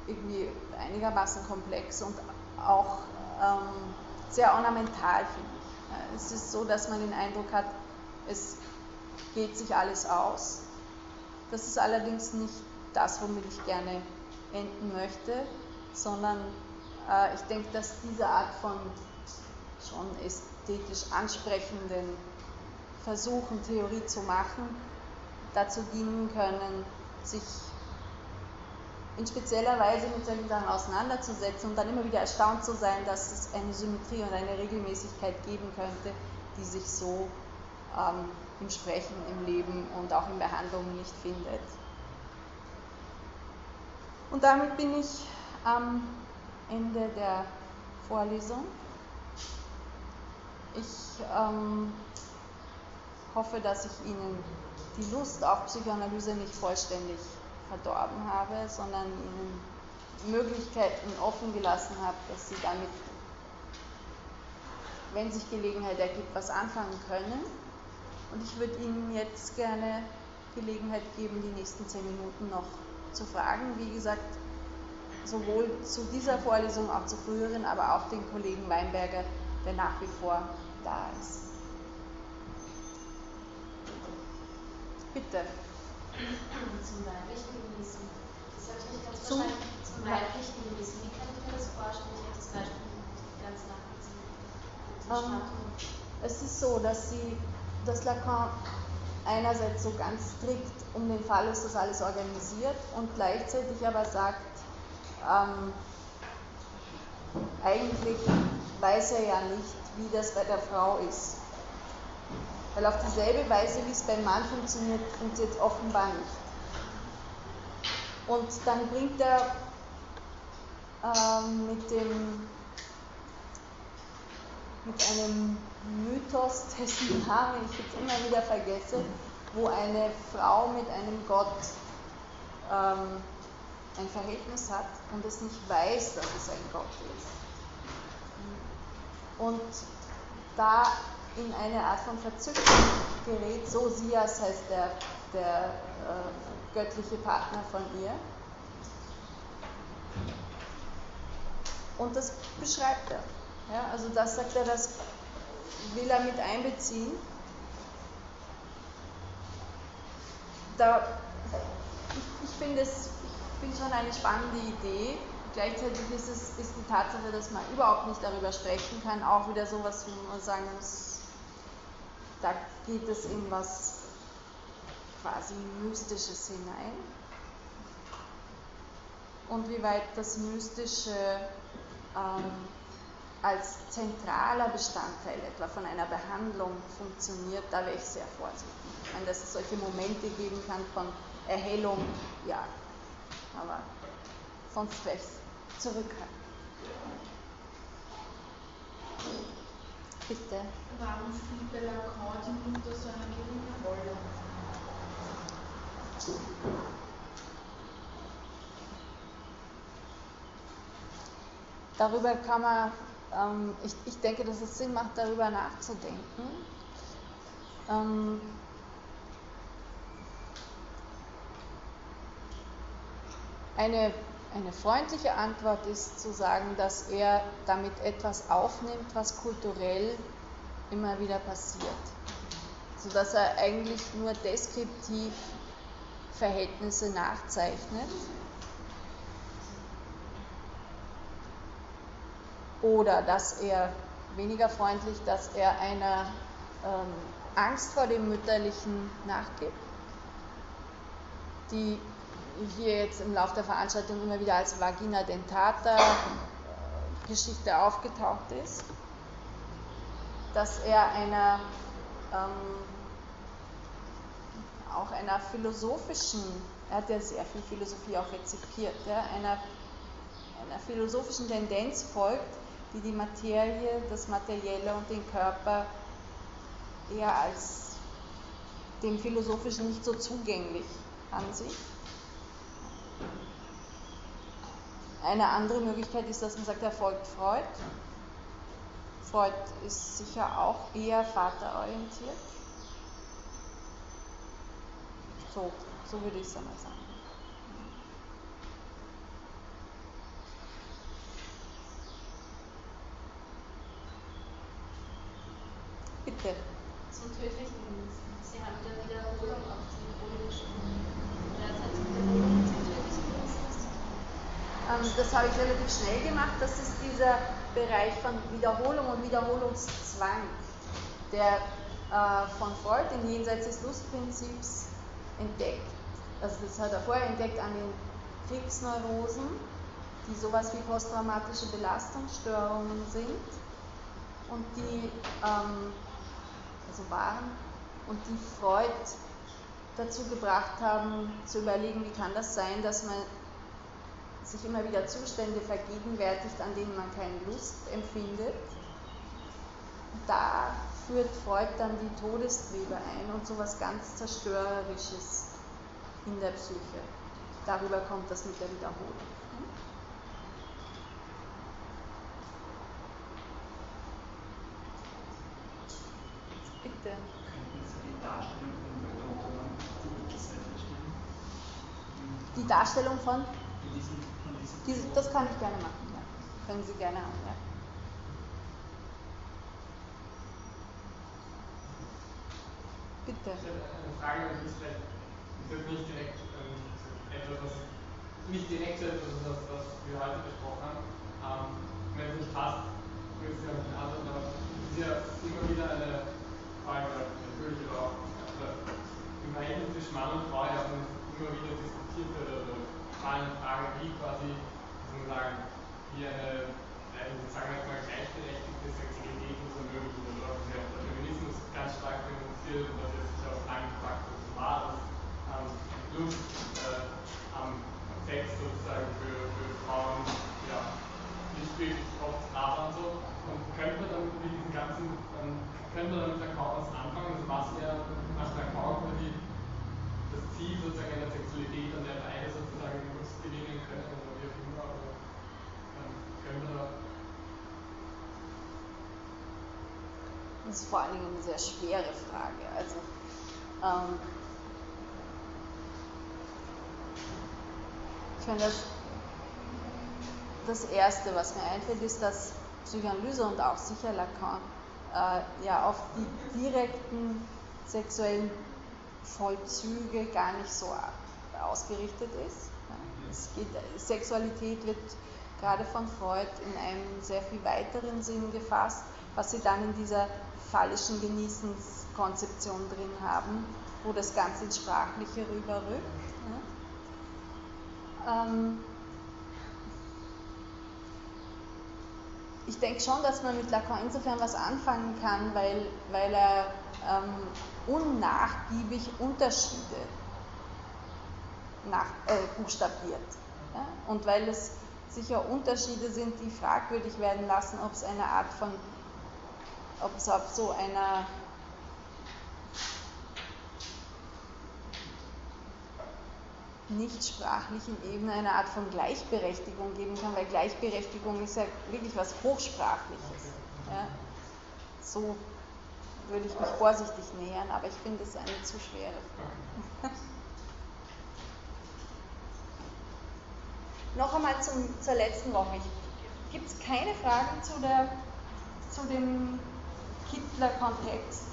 irgendwie einigermaßen komplex und auch ähm, sehr ornamental, finde ich. Es ist so, dass man den Eindruck hat, es geht sich alles aus. Das ist allerdings nicht das, womit ich gerne enden möchte, sondern äh, ich denke, dass diese Art von schon ästhetisch ansprechenden Versuchen, Theorie zu machen, dazu dienen können, sich in spezieller Weise mit solchen Sachen auseinanderzusetzen und dann immer wieder erstaunt zu sein, dass es eine Symmetrie und eine Regelmäßigkeit geben könnte, die sich so ähm, im Sprechen, im Leben und auch in Behandlungen nicht findet. Und damit bin ich am Ende der Vorlesung. Ich ähm, hoffe, dass ich Ihnen die Lust auf Psychoanalyse nicht vollständig verdorben habe, sondern ihnen Möglichkeiten offen gelassen habe, dass sie damit, wenn sich Gelegenheit ergibt, was anfangen können. Und ich würde Ihnen jetzt gerne Gelegenheit geben, die nächsten zehn Minuten noch zu fragen. Wie gesagt, sowohl zu dieser Vorlesung, auch zu früheren, aber auch den Kollegen Weinberger, der nach wie vor da ist. Bitte. Zum weiblichen Gewissen. Das habe ich nicht ganz zum, verstanden. Zum weiblichen Gewissen. Wie kann ich mir das vorstellen? Ich habe das Beispiel nicht ganz nachvollziehen. Um, ähm, es ist so, dass sie, dass Lacan einerseits so ganz strikt um den Fall ist, das alles organisiert und gleichzeitig aber sagt, ähm, eigentlich weiß er ja nicht, wie das bei der Frau ist. Weil auf dieselbe Weise, wie es beim Mann funktioniert, funktioniert es offenbar nicht. Und dann bringt er ähm, mit dem mit einem Mythos, dessen Namen ich jetzt immer wieder vergesse, wo eine Frau mit einem Gott ähm, ein Verhältnis hat und es nicht weiß, dass es ein Gott ist. Und da in eine Art von Verzückung gerät. So Sias heißt der, der äh, göttliche Partner von ihr. Und das beschreibt er. Ja, also das sagt er, das will er mit einbeziehen. Da, ich, ich finde es finde schon eine spannende Idee. Gleichzeitig ist, es, ist die Tatsache, dass man überhaupt nicht darüber sprechen kann, auch wieder so was, wo man sagen muss, da geht es in was quasi Mystisches hinein. Und wie weit das Mystische ähm, als zentraler Bestandteil etwa von einer Behandlung funktioniert, da wäre ich sehr vorsichtig. Ich meine, dass es solche Momente geben kann von Erhellung, ja, aber sonst wäre ich zurückhaltend. Bitte. Warum spielt der Lacan die Mutter so eine geringe Rolle? Darüber kann man, ähm, ich, ich denke, dass es Sinn macht, darüber nachzudenken. Ähm, eine, eine freundliche Antwort ist zu sagen, dass er damit etwas aufnimmt, was kulturell immer wieder passiert. Sodass er eigentlich nur deskriptiv Verhältnisse nachzeichnet. Oder dass er weniger freundlich, dass er einer ähm, Angst vor dem Mütterlichen nachgibt, die hier jetzt im Laufe der Veranstaltung immer wieder als Vagina dentata äh, Geschichte aufgetaucht ist, dass er einer ähm, auch einer philosophischen, er hat ja sehr viel Philosophie auch rezipiert, ja, einer, einer philosophischen Tendenz folgt, die die Materie, das Materielle und den Körper eher als dem Philosophischen nicht so zugänglich ansieht. Eine andere Möglichkeit ist, dass man sagt, er folgt Freud. Freud ist sicher auch eher vaterorientiert. So, so würde ich es einmal sagen. Bitte. Zum tödlichen Genießen. Sie haben der Wiederholung auf die Wiederholung gesprochen. Derzeit Wiederholung zum tödlichen Genießen. Ähm, das habe ich relativ schnell gemacht. Das ist dieser Bereich von Wiederholung und Wiederholungszwang, der äh, von Freud im Jenseits des Lustprinzips entdeckt. Also das hat er vorher entdeckt an den Kriegsneurosen, die sowas wie posttraumatische Belastungsstörungen sind und die ähm, also waren und die Freud dazu gebracht haben, zu überlegen, wie kann das sein, dass man sich immer wieder Zustände vergegenwärtigt, an denen man keine Lust empfindet. Da führt Freud dann die Todestriebe ein und so etwas ganz Zerstörerisches in der Psyche. Darüber kommt das mit der Wiederholung. Bitte. Die Darstellung von Diese, das kann ich gerne machen, ja. Können Sie gerne haben, ja. Bitte. Ich habe eine Frage, die ist vielleicht ist nicht direkt ähm, etwas, was nicht direkt etwas, was, was wir heute besprochen haben. Ähm, wenn es nicht passt, würde ich es ja nicht antworten, aber es ist ja immer wieder eine Frage, natürlich aber auch also, im Verhältnis zwischen Mann und Frau ja immer wieder diskutiert wird, also war eine Frage, wie quasi, sozusagen, wie eine, sagen wir jetzt mal, gleichberechtigte Sexualität uns ermöglichen, oder was ja der Feminismus ganz stark denunziert und was jetzt sich auch lange gefragt hat, war das ähm, Lust äh, am Sex sozusagen für, für Frauen, ja, nicht wirklich oft da und so. Und könnte man dann mit diesen ganzen ähm, können wir damit Lacan was anfangen? Also was wäre nach Lacan quasi das Ziel sozusagen einer Sexualität, an der beide sozusagen Lust gewinnen können oder wie auch immer? Oder, ähm, können wir da Ist vor allen Dingen eine sehr schwere Frage. Also, ähm, ich meine, das, das Erste, was mir einfällt, ist, dass Psychoanalyse und auch sicher Lacan äh, ja auf die direkten sexuellen Vollzüge gar nicht so ausgerichtet ist. Es geht, Sexualität wird gerade von Freud in einem sehr viel weiteren Sinn gefasst, was sie dann in dieser phallischen Genießenskonzeption drin haben, wo das Ganze ins Sprachliche rüberrückt. Ähm, ich denke schon, dass man mit Lacan insofern was anfangen kann, weil, weil er ähm, unnachgiebig Unterschiede nach, äh, buchstabiert. Ja? Und weil es sicher Unterschiede sind, die fragwürdig werden lassen, ob es eine Art von, ob es auf so einer nichtsprachlichen Ebene eine Art von Gleichberechtigung geben kann, weil Gleichberechtigung ist ja wirklich was Hochsprachliches. Ja. So würde ich mich vorsichtig nähern, aber ich finde es eine zu schwere Frage. noch einmal zum, zur letzten Woche. Gibt es keine Fragen zu, der, zu dem Hitler-Kontext?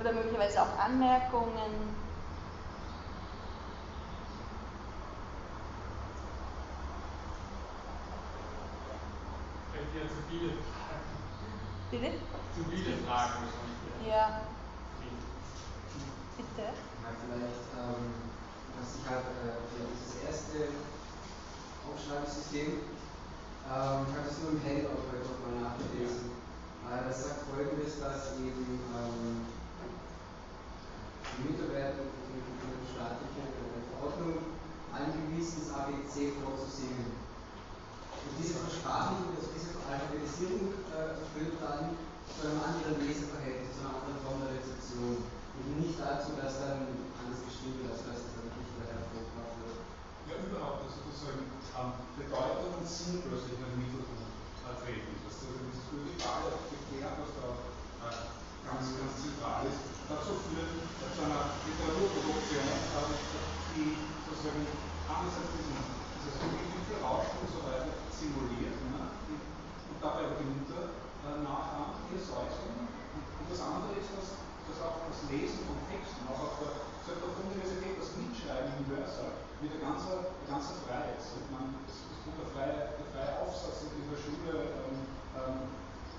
Oder möglicherweise auch Anmerkungen? ja zu viele Fragen. Bitte? Zu viele Fragen wahrscheinlich. Ja. Bitte? Ja, vielleicht, ähm, dass ich halt äh, dieses erste Aufschreibsystem, ähm, ich habe das nur im Handout heute mal nachgelesen. Äh, das sagt folgendes, dass eben ähm, die Mitarbeiter in der staatlichen Verordnung angewiesen ist, ABC vorzusingen. Und diese Versprachlichung, also diese Alphabetisierung äh, führt dann zu einem anderen Leseverhältnis, zu einer anderen Form der Rezeption. Und nicht dazu, dass dann anders geschrieben wird, als dass es dann nicht mehr hervorgebracht wird. Ja, überhaupt, also sozusagen ähm, Bedeutung und Sinn plötzlich in den Mittelpunkt treten. Das ist also dieses Urgebale geklärt, was da äh, ganz, ganz zentral ist, dazu führt zu einer Literaturproduktion, äh, die sozusagen einerseits diesen, dieses Rauschen und so weiter simuliert ne? und dabei aber die Mutter äh, nachahmt, ihr Säugling. Und das andere ist, dass, dass auch das Lesen von Texten, auch auf der, auf der Universität, das Mitschreiben im Hörsaal mit der ganzen, der ganzen Freiheit. Man, das, das kommt der freie, der freie Aufsatz in der Schule, ähm, ähm,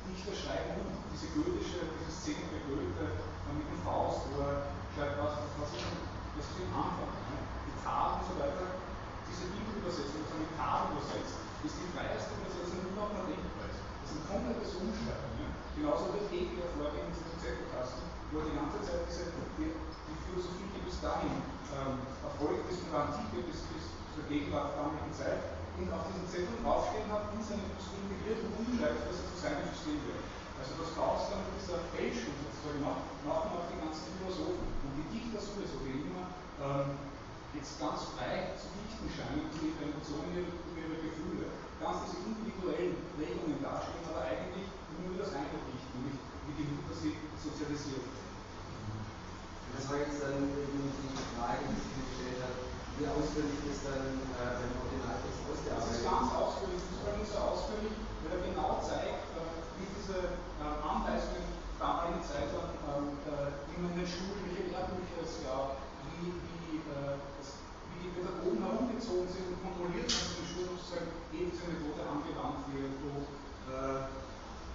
Dichter schreiben diese goethische, diese Szene der Goethe äh, mit dem Faust, wo er schreibt, was, was, ist, was ist im Anfang, ne? die Tat und so weiter, diese Bibelübersetzung, also mit Tat übersetzt, ist die freieste Übersetzung überhaupt noch denkbar. Das ist ein komplettes Umschreiben. Ja? Genauso wird Hegel hervorgehen in diesem Zettelkasten, wo er die ganze Zeit diese, die, die Philosophie, die bis dahin ähm, erfolgt ist von der Antike bis, bis zur damaligen Zeit, und auf diesen Zettel draufstehen hat, in seine Philosophie integriert und umschreibt, dass er zu seinem System wird. Also das mit dieser Fälschung sozusagen macht, machen auch die ganzen Philosophen und die Dichter sowieso, die immer ähm, jetzt ganz frei zu dichten scheinen, zu ihrer Emotionen, ihre Gefühle ganz diese individuellen Regungen darstellen, aber eigentlich nur das eine Dichten, nämlich wie die Mutter sie sozialisiert. Das war jetzt dann die Frage, die sich gestellt hat, wie ausführlich ist dann äh, beim Originaltext ausgearbeitet? Das ist ganz ausführlich, das ist nicht so ausführlich, weil er genau zeigt, äh, wie diese äh, Anweisungen damaligen Zeit lang, äh, wie man in den Schulen, welche Lehrbücher es gab, wie, wie, äh, das, wie die Pädagogen herumgezogen sind und kontrolliert haben, in den Schulen sozusagen eben diese Methode angewandt wird, wo, äh,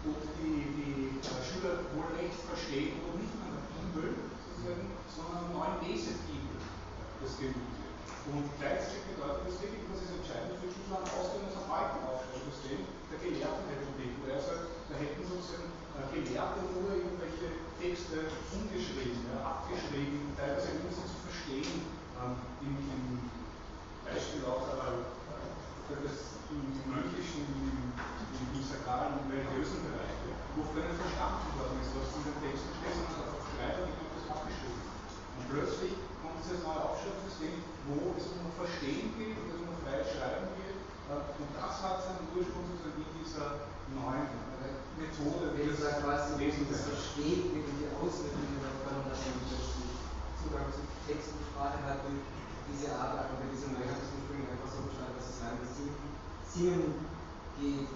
wo die, die Schüler wohl recht verstehen und nicht an der Bibel sozusagen, sondern an der neuen Lesebibel das genügt wird. Und gleichzeitig bedeutet das wirklich, dass es entscheidend für Schüler ausgehen als am alten Aufschreibsystem der Gelehrtenrepublik, wo er sagt, da hätten sozusagen äh, Gelehrte nur irgendwelche Texte umgeschrieben, ja, abgeschrieben, teilweise ohne sie zu verstehen, ähm, im, im Beispiel auch äh, das im, mönchischen, im, im, im sakralen und religiösen Bereich, wo nicht verstanden worden ist, was in den Texten steht, sondern einfach Schreiber, die haben das abgeschrieben. Und plötzlich kommt dieses neue Aufschreibsystem, wo es um Verstehen geht, wo es um freies Schreiben geht. Äh, und das hat seinen Ursprung sozusagen in dieser neuen äh, Methode. Wenn du sagst, was du das Verstehen, die Auswirkungen davon, dass man Zugang zu Text und Sprache hat durch diese Art, aber bei dieser Neuheit des Ursprüngs einfach so beschreibt, dass es rein das Singen geht,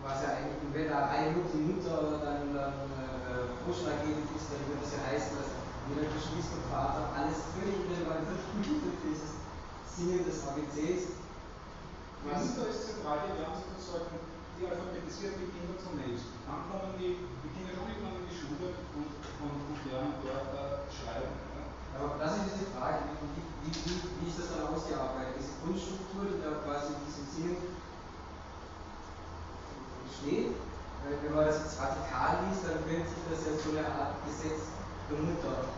was ja eigentlich, wenn da eine Mutter dann, dann äh, ausschlaggebend ist, dann würde es ja heißen, dass jeder Geschwister Vater alles völlig irrelevant wird für dieses Singen des ABCs. Was ist zentral, die werden sozusagen die alphabetisieren die Kinder zunächst. Dann kommen die, die Kinder schon irgendwann in die Schule und, und, und lernen dort äh, schreiben. Ja. Aber das ist die Frage, wie, wie, wie, wie ist das dann ausgearbeitet? Ist die Grundstruktur, die da quasi in diesem Singen entsteht? Wenn man das jetzt radikal liest, dann könnte sich das ja so eine Art Gesetz der Mutter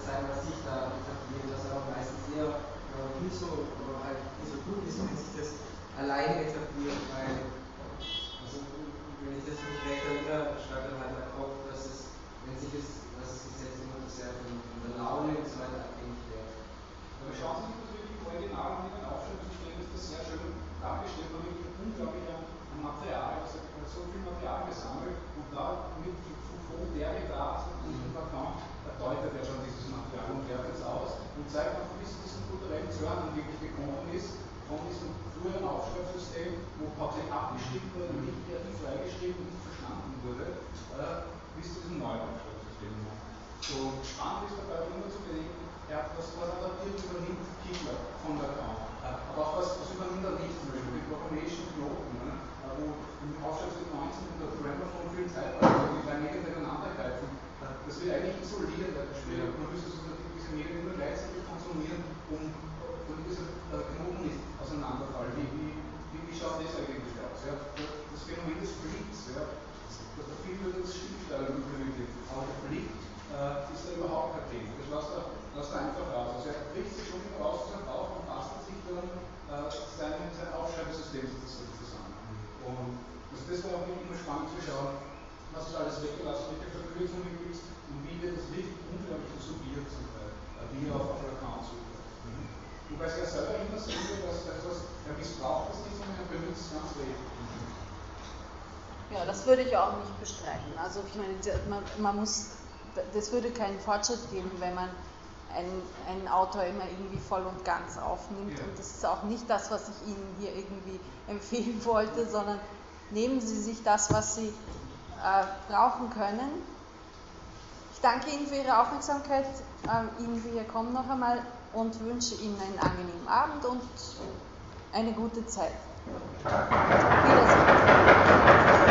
sein, was sich da etabliert, das aber meistens eher ja, nicht so, oder halt nicht so gut ist, wenn sich das alleine etabliert, weil, also, wenn ich das nicht recht erinnere, schreibt dann halt der Kopf, dass es, wenn sich das, dass das Gesetz immer sehr von, von der Laune und so weiter abhängig wäre. Aber schauen Sie sich das wirklich im Original und in den Aufschreibungssystemen ist das sehr schön dargestellt, man wirklich unglaublich an Material, also so viel Material gesammelt und da mit von Derrida und Lacan deutet er schon dieses Material und wertet es aus und zeigt auch, wie es diesen kulturellen wirklich gekommen ist, von diesem früheren Aufschreibsystem, wo hauptsächlich abgeschrieben wurde, nicht kreativ freigeschrieben, nicht verstanden wurde, äh, bis zu diesem neuen Aufschreibsystem. So spannend ist dabei immer zu bedenken, hat das, was adaptiert übernimmt Hitler von Lacan, aber auch was, was übernimmt er nicht, zum Beispiel die Proclamation Knoten, ne? wo im Aufschreibsystem 19 der Grammar von vielen Zeitaltern die drei Medien miteinander greifen. Das wird eigentlich isoliert, weil später man müsste diese Medien nur gleichzeitig konsumieren, um damit dieser Knoten nicht auseinanderfallen. Wie, wie, wie, wie schaut das eigentlich aus? Ja? Das Phänomen des Blicks, ja? da viel wird das Stimmstellen implementiert, aber der Blick äh, ist da überhaupt kein Thema. Das lässt er, lässt er einfach raus. Also er bricht sich schon wieder aus seinem Bauch und bastelt sich dann äh, sein, sein Aufschreibesystem sozusagen zusammen. Und das, das war auch wirklich immer spannend zu schauen, was ist alles weggelassen, welche Verkürzungen gibt es das subiert zum Teil, äh, wie er auf, zugreift. Mhm. Wobei es ja selber immer wird, dass etwas, er missbraucht das nicht, sondern er benutzt es ganz redlich. Ja, das würde ich auch nicht bestreiten. Also ich meine, man, man muss, das würde keinen Fortschritt geben, wenn man einen, einen Autor immer irgendwie voll und ganz aufnimmt. Ja. Und das ist auch nicht das, was ich Ihnen hier irgendwie empfehlen wollte, sondern nehmen Sie sich das, was Sie äh, brauchen können danke Ihnen für Ihre Aufmerksamkeit, ähm, Ihnen für Ihr Kommen noch einmal und wünsche Ihnen einen angenehmen Abend und eine gute Zeit. Wiedersehen.